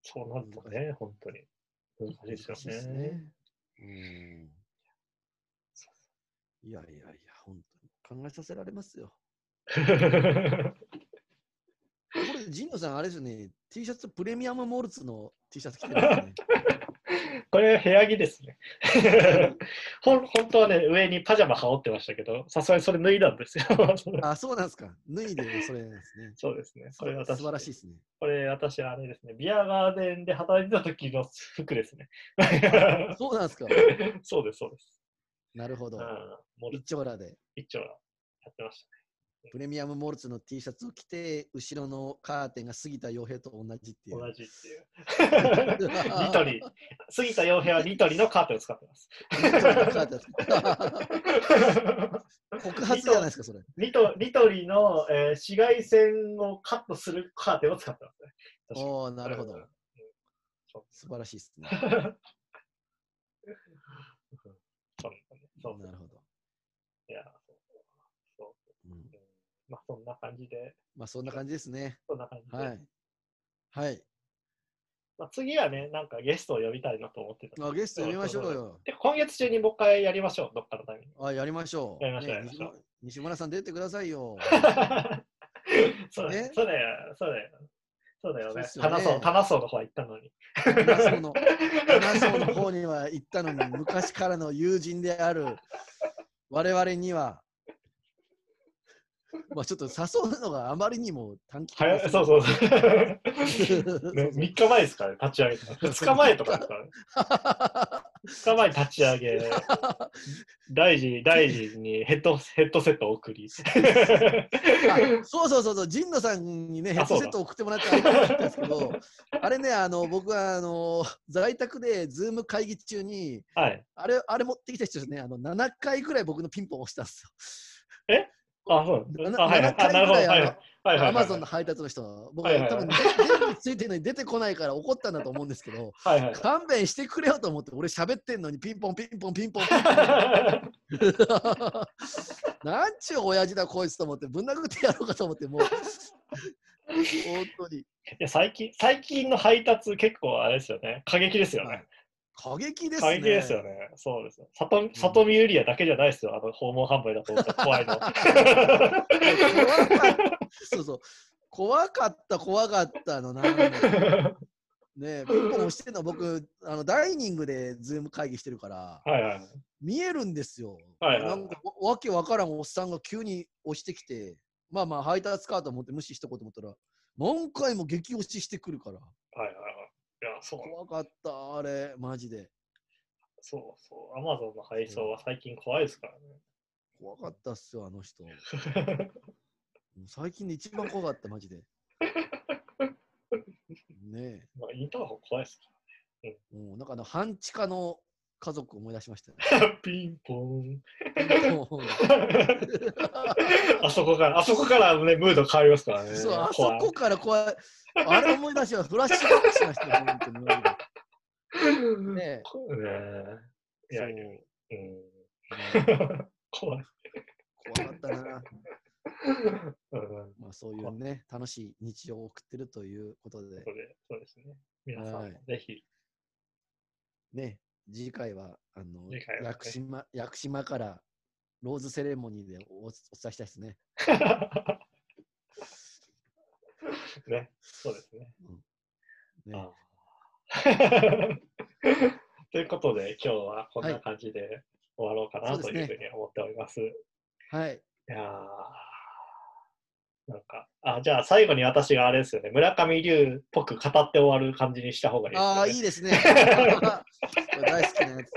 そうなるとね、本当に。難しいですよね。ね。うん。いやいやいや、本当に考えさせられますよ。[LAUGHS] これ、ジンノさん、あれですよね、T シャツプレミアムモルツの T シャツ着てるんですね。[LAUGHS] これ、部屋着ですね。[LAUGHS] ほん本当はね、上にパジャマ羽織ってましたけど、さすがにそれ脱いだんですよ。[LAUGHS] あ、そうなんですか。脱いでそれですね。そうですね。これ私、素晴らしいですね。これ私、あれですね。ビアガーデンで働いてた時の服ですね。そうなんですか。[LAUGHS] そうです、そうです。なるほど。一丁羅で。一丁やってましたプレミアムモルツの T シャツを着て、後ろのカーテンが杉田洋平と同じっていね。う。同じっていう。[LAUGHS] ニトリ。杉田洋平はニトリのカーテンを使ってます。告発じゃないですか、それ。ニトニトリの、えー紫外線をカットするカーテンを使ってますね。おおなるほど素晴らしい [LAUGHS] ですね。そうなるほど。いやまあそんな感じで、まあ、そんな感じですね。そんな感じで。はい。はい。まあ、次はね、なんかゲストを呼びたいなと思ってた。あゲスト呼びましょうよ。で今月中にもう一回やりましょう、どっかのタイミング。あ、やりましょう。やりましょうね西村西村さん出てくださいよ。[LAUGHS] そうだよね、そうだよ、そうだよ。そうだよねそうっ。すよね棚層、棚層の方は行ったのに。花層の、[LAUGHS] 花層の方には行ったのに、昔からの友人である我々には、[LAUGHS] まあちょっと誘うのがあまりにも短期はやそうそうそう。[LAUGHS] ね、3日前ですからね、立ち上げた。2日前とかですからね。2日前に立ち上げ、[LAUGHS] 大事、大事にヘッドヘッドセットを送り。あそうそうそうそう、神野さんにね、ヘあッドセット送ってもらったんですけど、あれね、あの僕はあの在宅で、ズーム会議中に、はい。あれあれ持ってきた人ですね、あの7回ぐらい僕のピンポン押したんですよ。あ、そうなんですなあ、はいはい。7回あ、なるほど。はいはい。はいはい。アマゾンの配達の人、僕はいはいは多分、電気ついてるのに出てこないから怒ったんだと思うんですけど、はいはい。勘弁してくれよと思って、俺喋ってんのにピンポンピンポンピンポンピンポン。[LAUGHS] なんちゅう親父だこいつと思って、ぶん殴ってやろうかと思って、もう、[LAUGHS] 本当に。いや最近、最近の配達結構あれですよね。過激ですよね。過激です過ね。激ですよね。そうですよ。里里見ユリアだけじゃないですよ。あの訪問販売だと思ったら怖いの。怖かった。そうそう。怖かった、怖かったの。なんだねピンポン押してんの僕あのダイニングでズーム会議してるからはいはい。見えるんですよ。はいはいなんかわわけわからんおっさんが急に押してきてまあまあ配達かと思って無視しとこうと思ったら何回も激押ししてくるからはいはいはい。いや、そう、怖かったあれマジで。そうそう。アマゾンの配送は最近怖いですから怖かったっすよあの人。[LAUGHS] 最近で一番怖かったマジで。[LAUGHS] ねまあ、インターホン怖いですえ、もうなんかあの半地下の家族思い出しましたよから。[LAUGHS] ピンポン。[LAUGHS] あそこから、あそこからね、ムード変わりますからね。そう、あそこから怖い。あれ思い出しまフラッシュバックしましたよ、本当にマジで。ねえ。こねいやいや、そううん。怖い。怖かったな。うん。まあそういうね、楽しい日常を送ってるということでそ、うですね。皆さんぜひ、ね、次回は、あの、ね屋久島、屋久島からローズセレモニーでおお伝えしたいですね。[LAUGHS] ね、そうですね。ねあー [LAUGHS] ということで、今日はこんな感じで終わろうかなというふうに思っております。いはい。やーなんか、あ、じゃあ最後に私があれですよね、村上龍っぽく語って終わる感じにした方がいいですよね。ああ、いいですね。[LAUGHS] 大好きなやつ。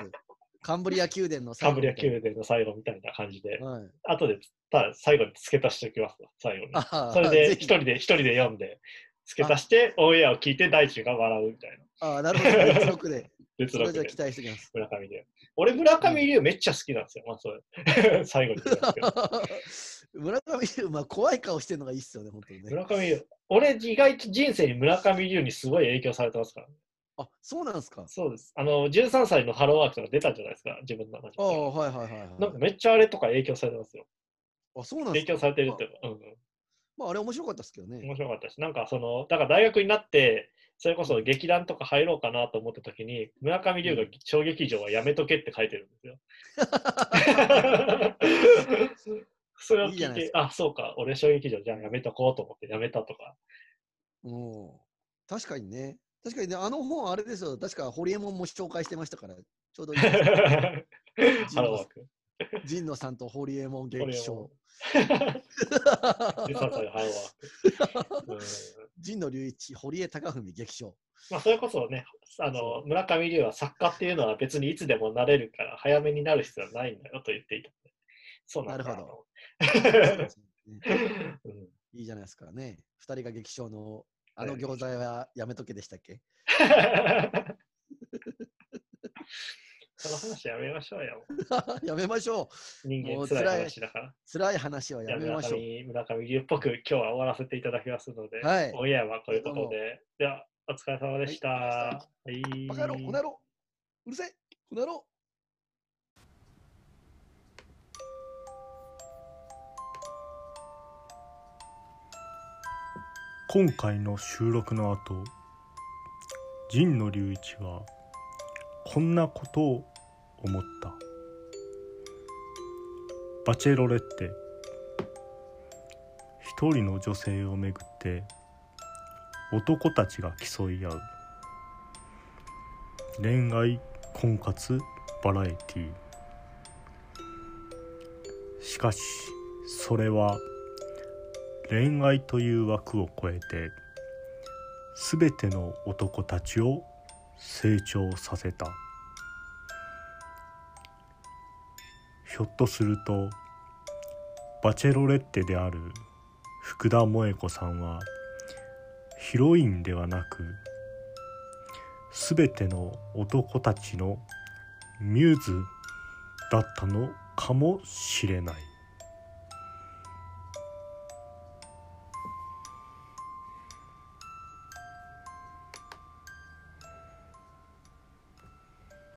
カンブリア宮殿のカンブリア宮宮殿の最後みたいな感じで、はい。後でただ最後に付け足しておきますわ、最後に。あそれで一人で、一人で読んで、付け足して、オンエアを聞いて大地が笑うみたいな。ああ、なるほど。別録で。別録でそれじゃあ期待しておきます。村上龍。俺、村上龍めっちゃ好きなんですよ、まあそれ。[LAUGHS] 最後に。[LAUGHS] 村上龍、まあ怖い顔してるのがいいっすよね、本当にね。村上龍。俺、意外と人生に村上龍にすごい影響されてますから。あ、そうなんですか。そうです。あの、13歳のハローワークとか出たじゃないですか、自分の中で。ああ、はいはいはい、はい。なんかめっちゃあれとか影響されてますよ。あ、そうなんですか。影響されてるっていうか、うんうん。まあ、あれ面白かったですけどね。面白かったし、なんかその、だから大学になって、それこそ劇団とか入ろうかなと思った時に、村上龍が小劇場はやめとけって書いてるんですよ。[LAUGHS] それを聞いていいあ、そうか、俺小劇場じゃあやめとこうと思ってやめたとか。うん。確かにね。確かにね、あの本あれですよ。確か、ホリエモンも紹介してましたから、ちょうどいい。[LAUGHS] 神野さんとホリエモン劇場。13歳のハローワーク。うん神野隆一、堀江貴文劇場。まあ、それこそね、あの村上龍は作家っていうのは別にいつでもなれるから、早めになる必要はないんだよと言っていた。そうなんだなるほど。ね [LAUGHS] うんいいじゃないですかね。二人が劇場のあの餃子はやめとけでしたっけ？その話やめましょうよ。[LAUGHS] やめましょう。人間い辛い話だから。辛い話はやめましょう。上村上龍っぽく今日は終わらせていただきますので、はいオンエアはこういうことで。では、お疲れ様でした。ははいバカ野郎、この野郎。うるせえ、この野郎。今回の収録の後神野隆一はこんなことを思った。バチェロレッテ。一人の女性をめぐって男たちが競い合う。恋愛婚活バラエティー。しかしそれは恋愛という枠を超えて全ての男たちを成長させた。ひょっとするとバチェロレッテである福田萌子さんはヒロインではなく全ての男たちのミューズだったのかもしれない。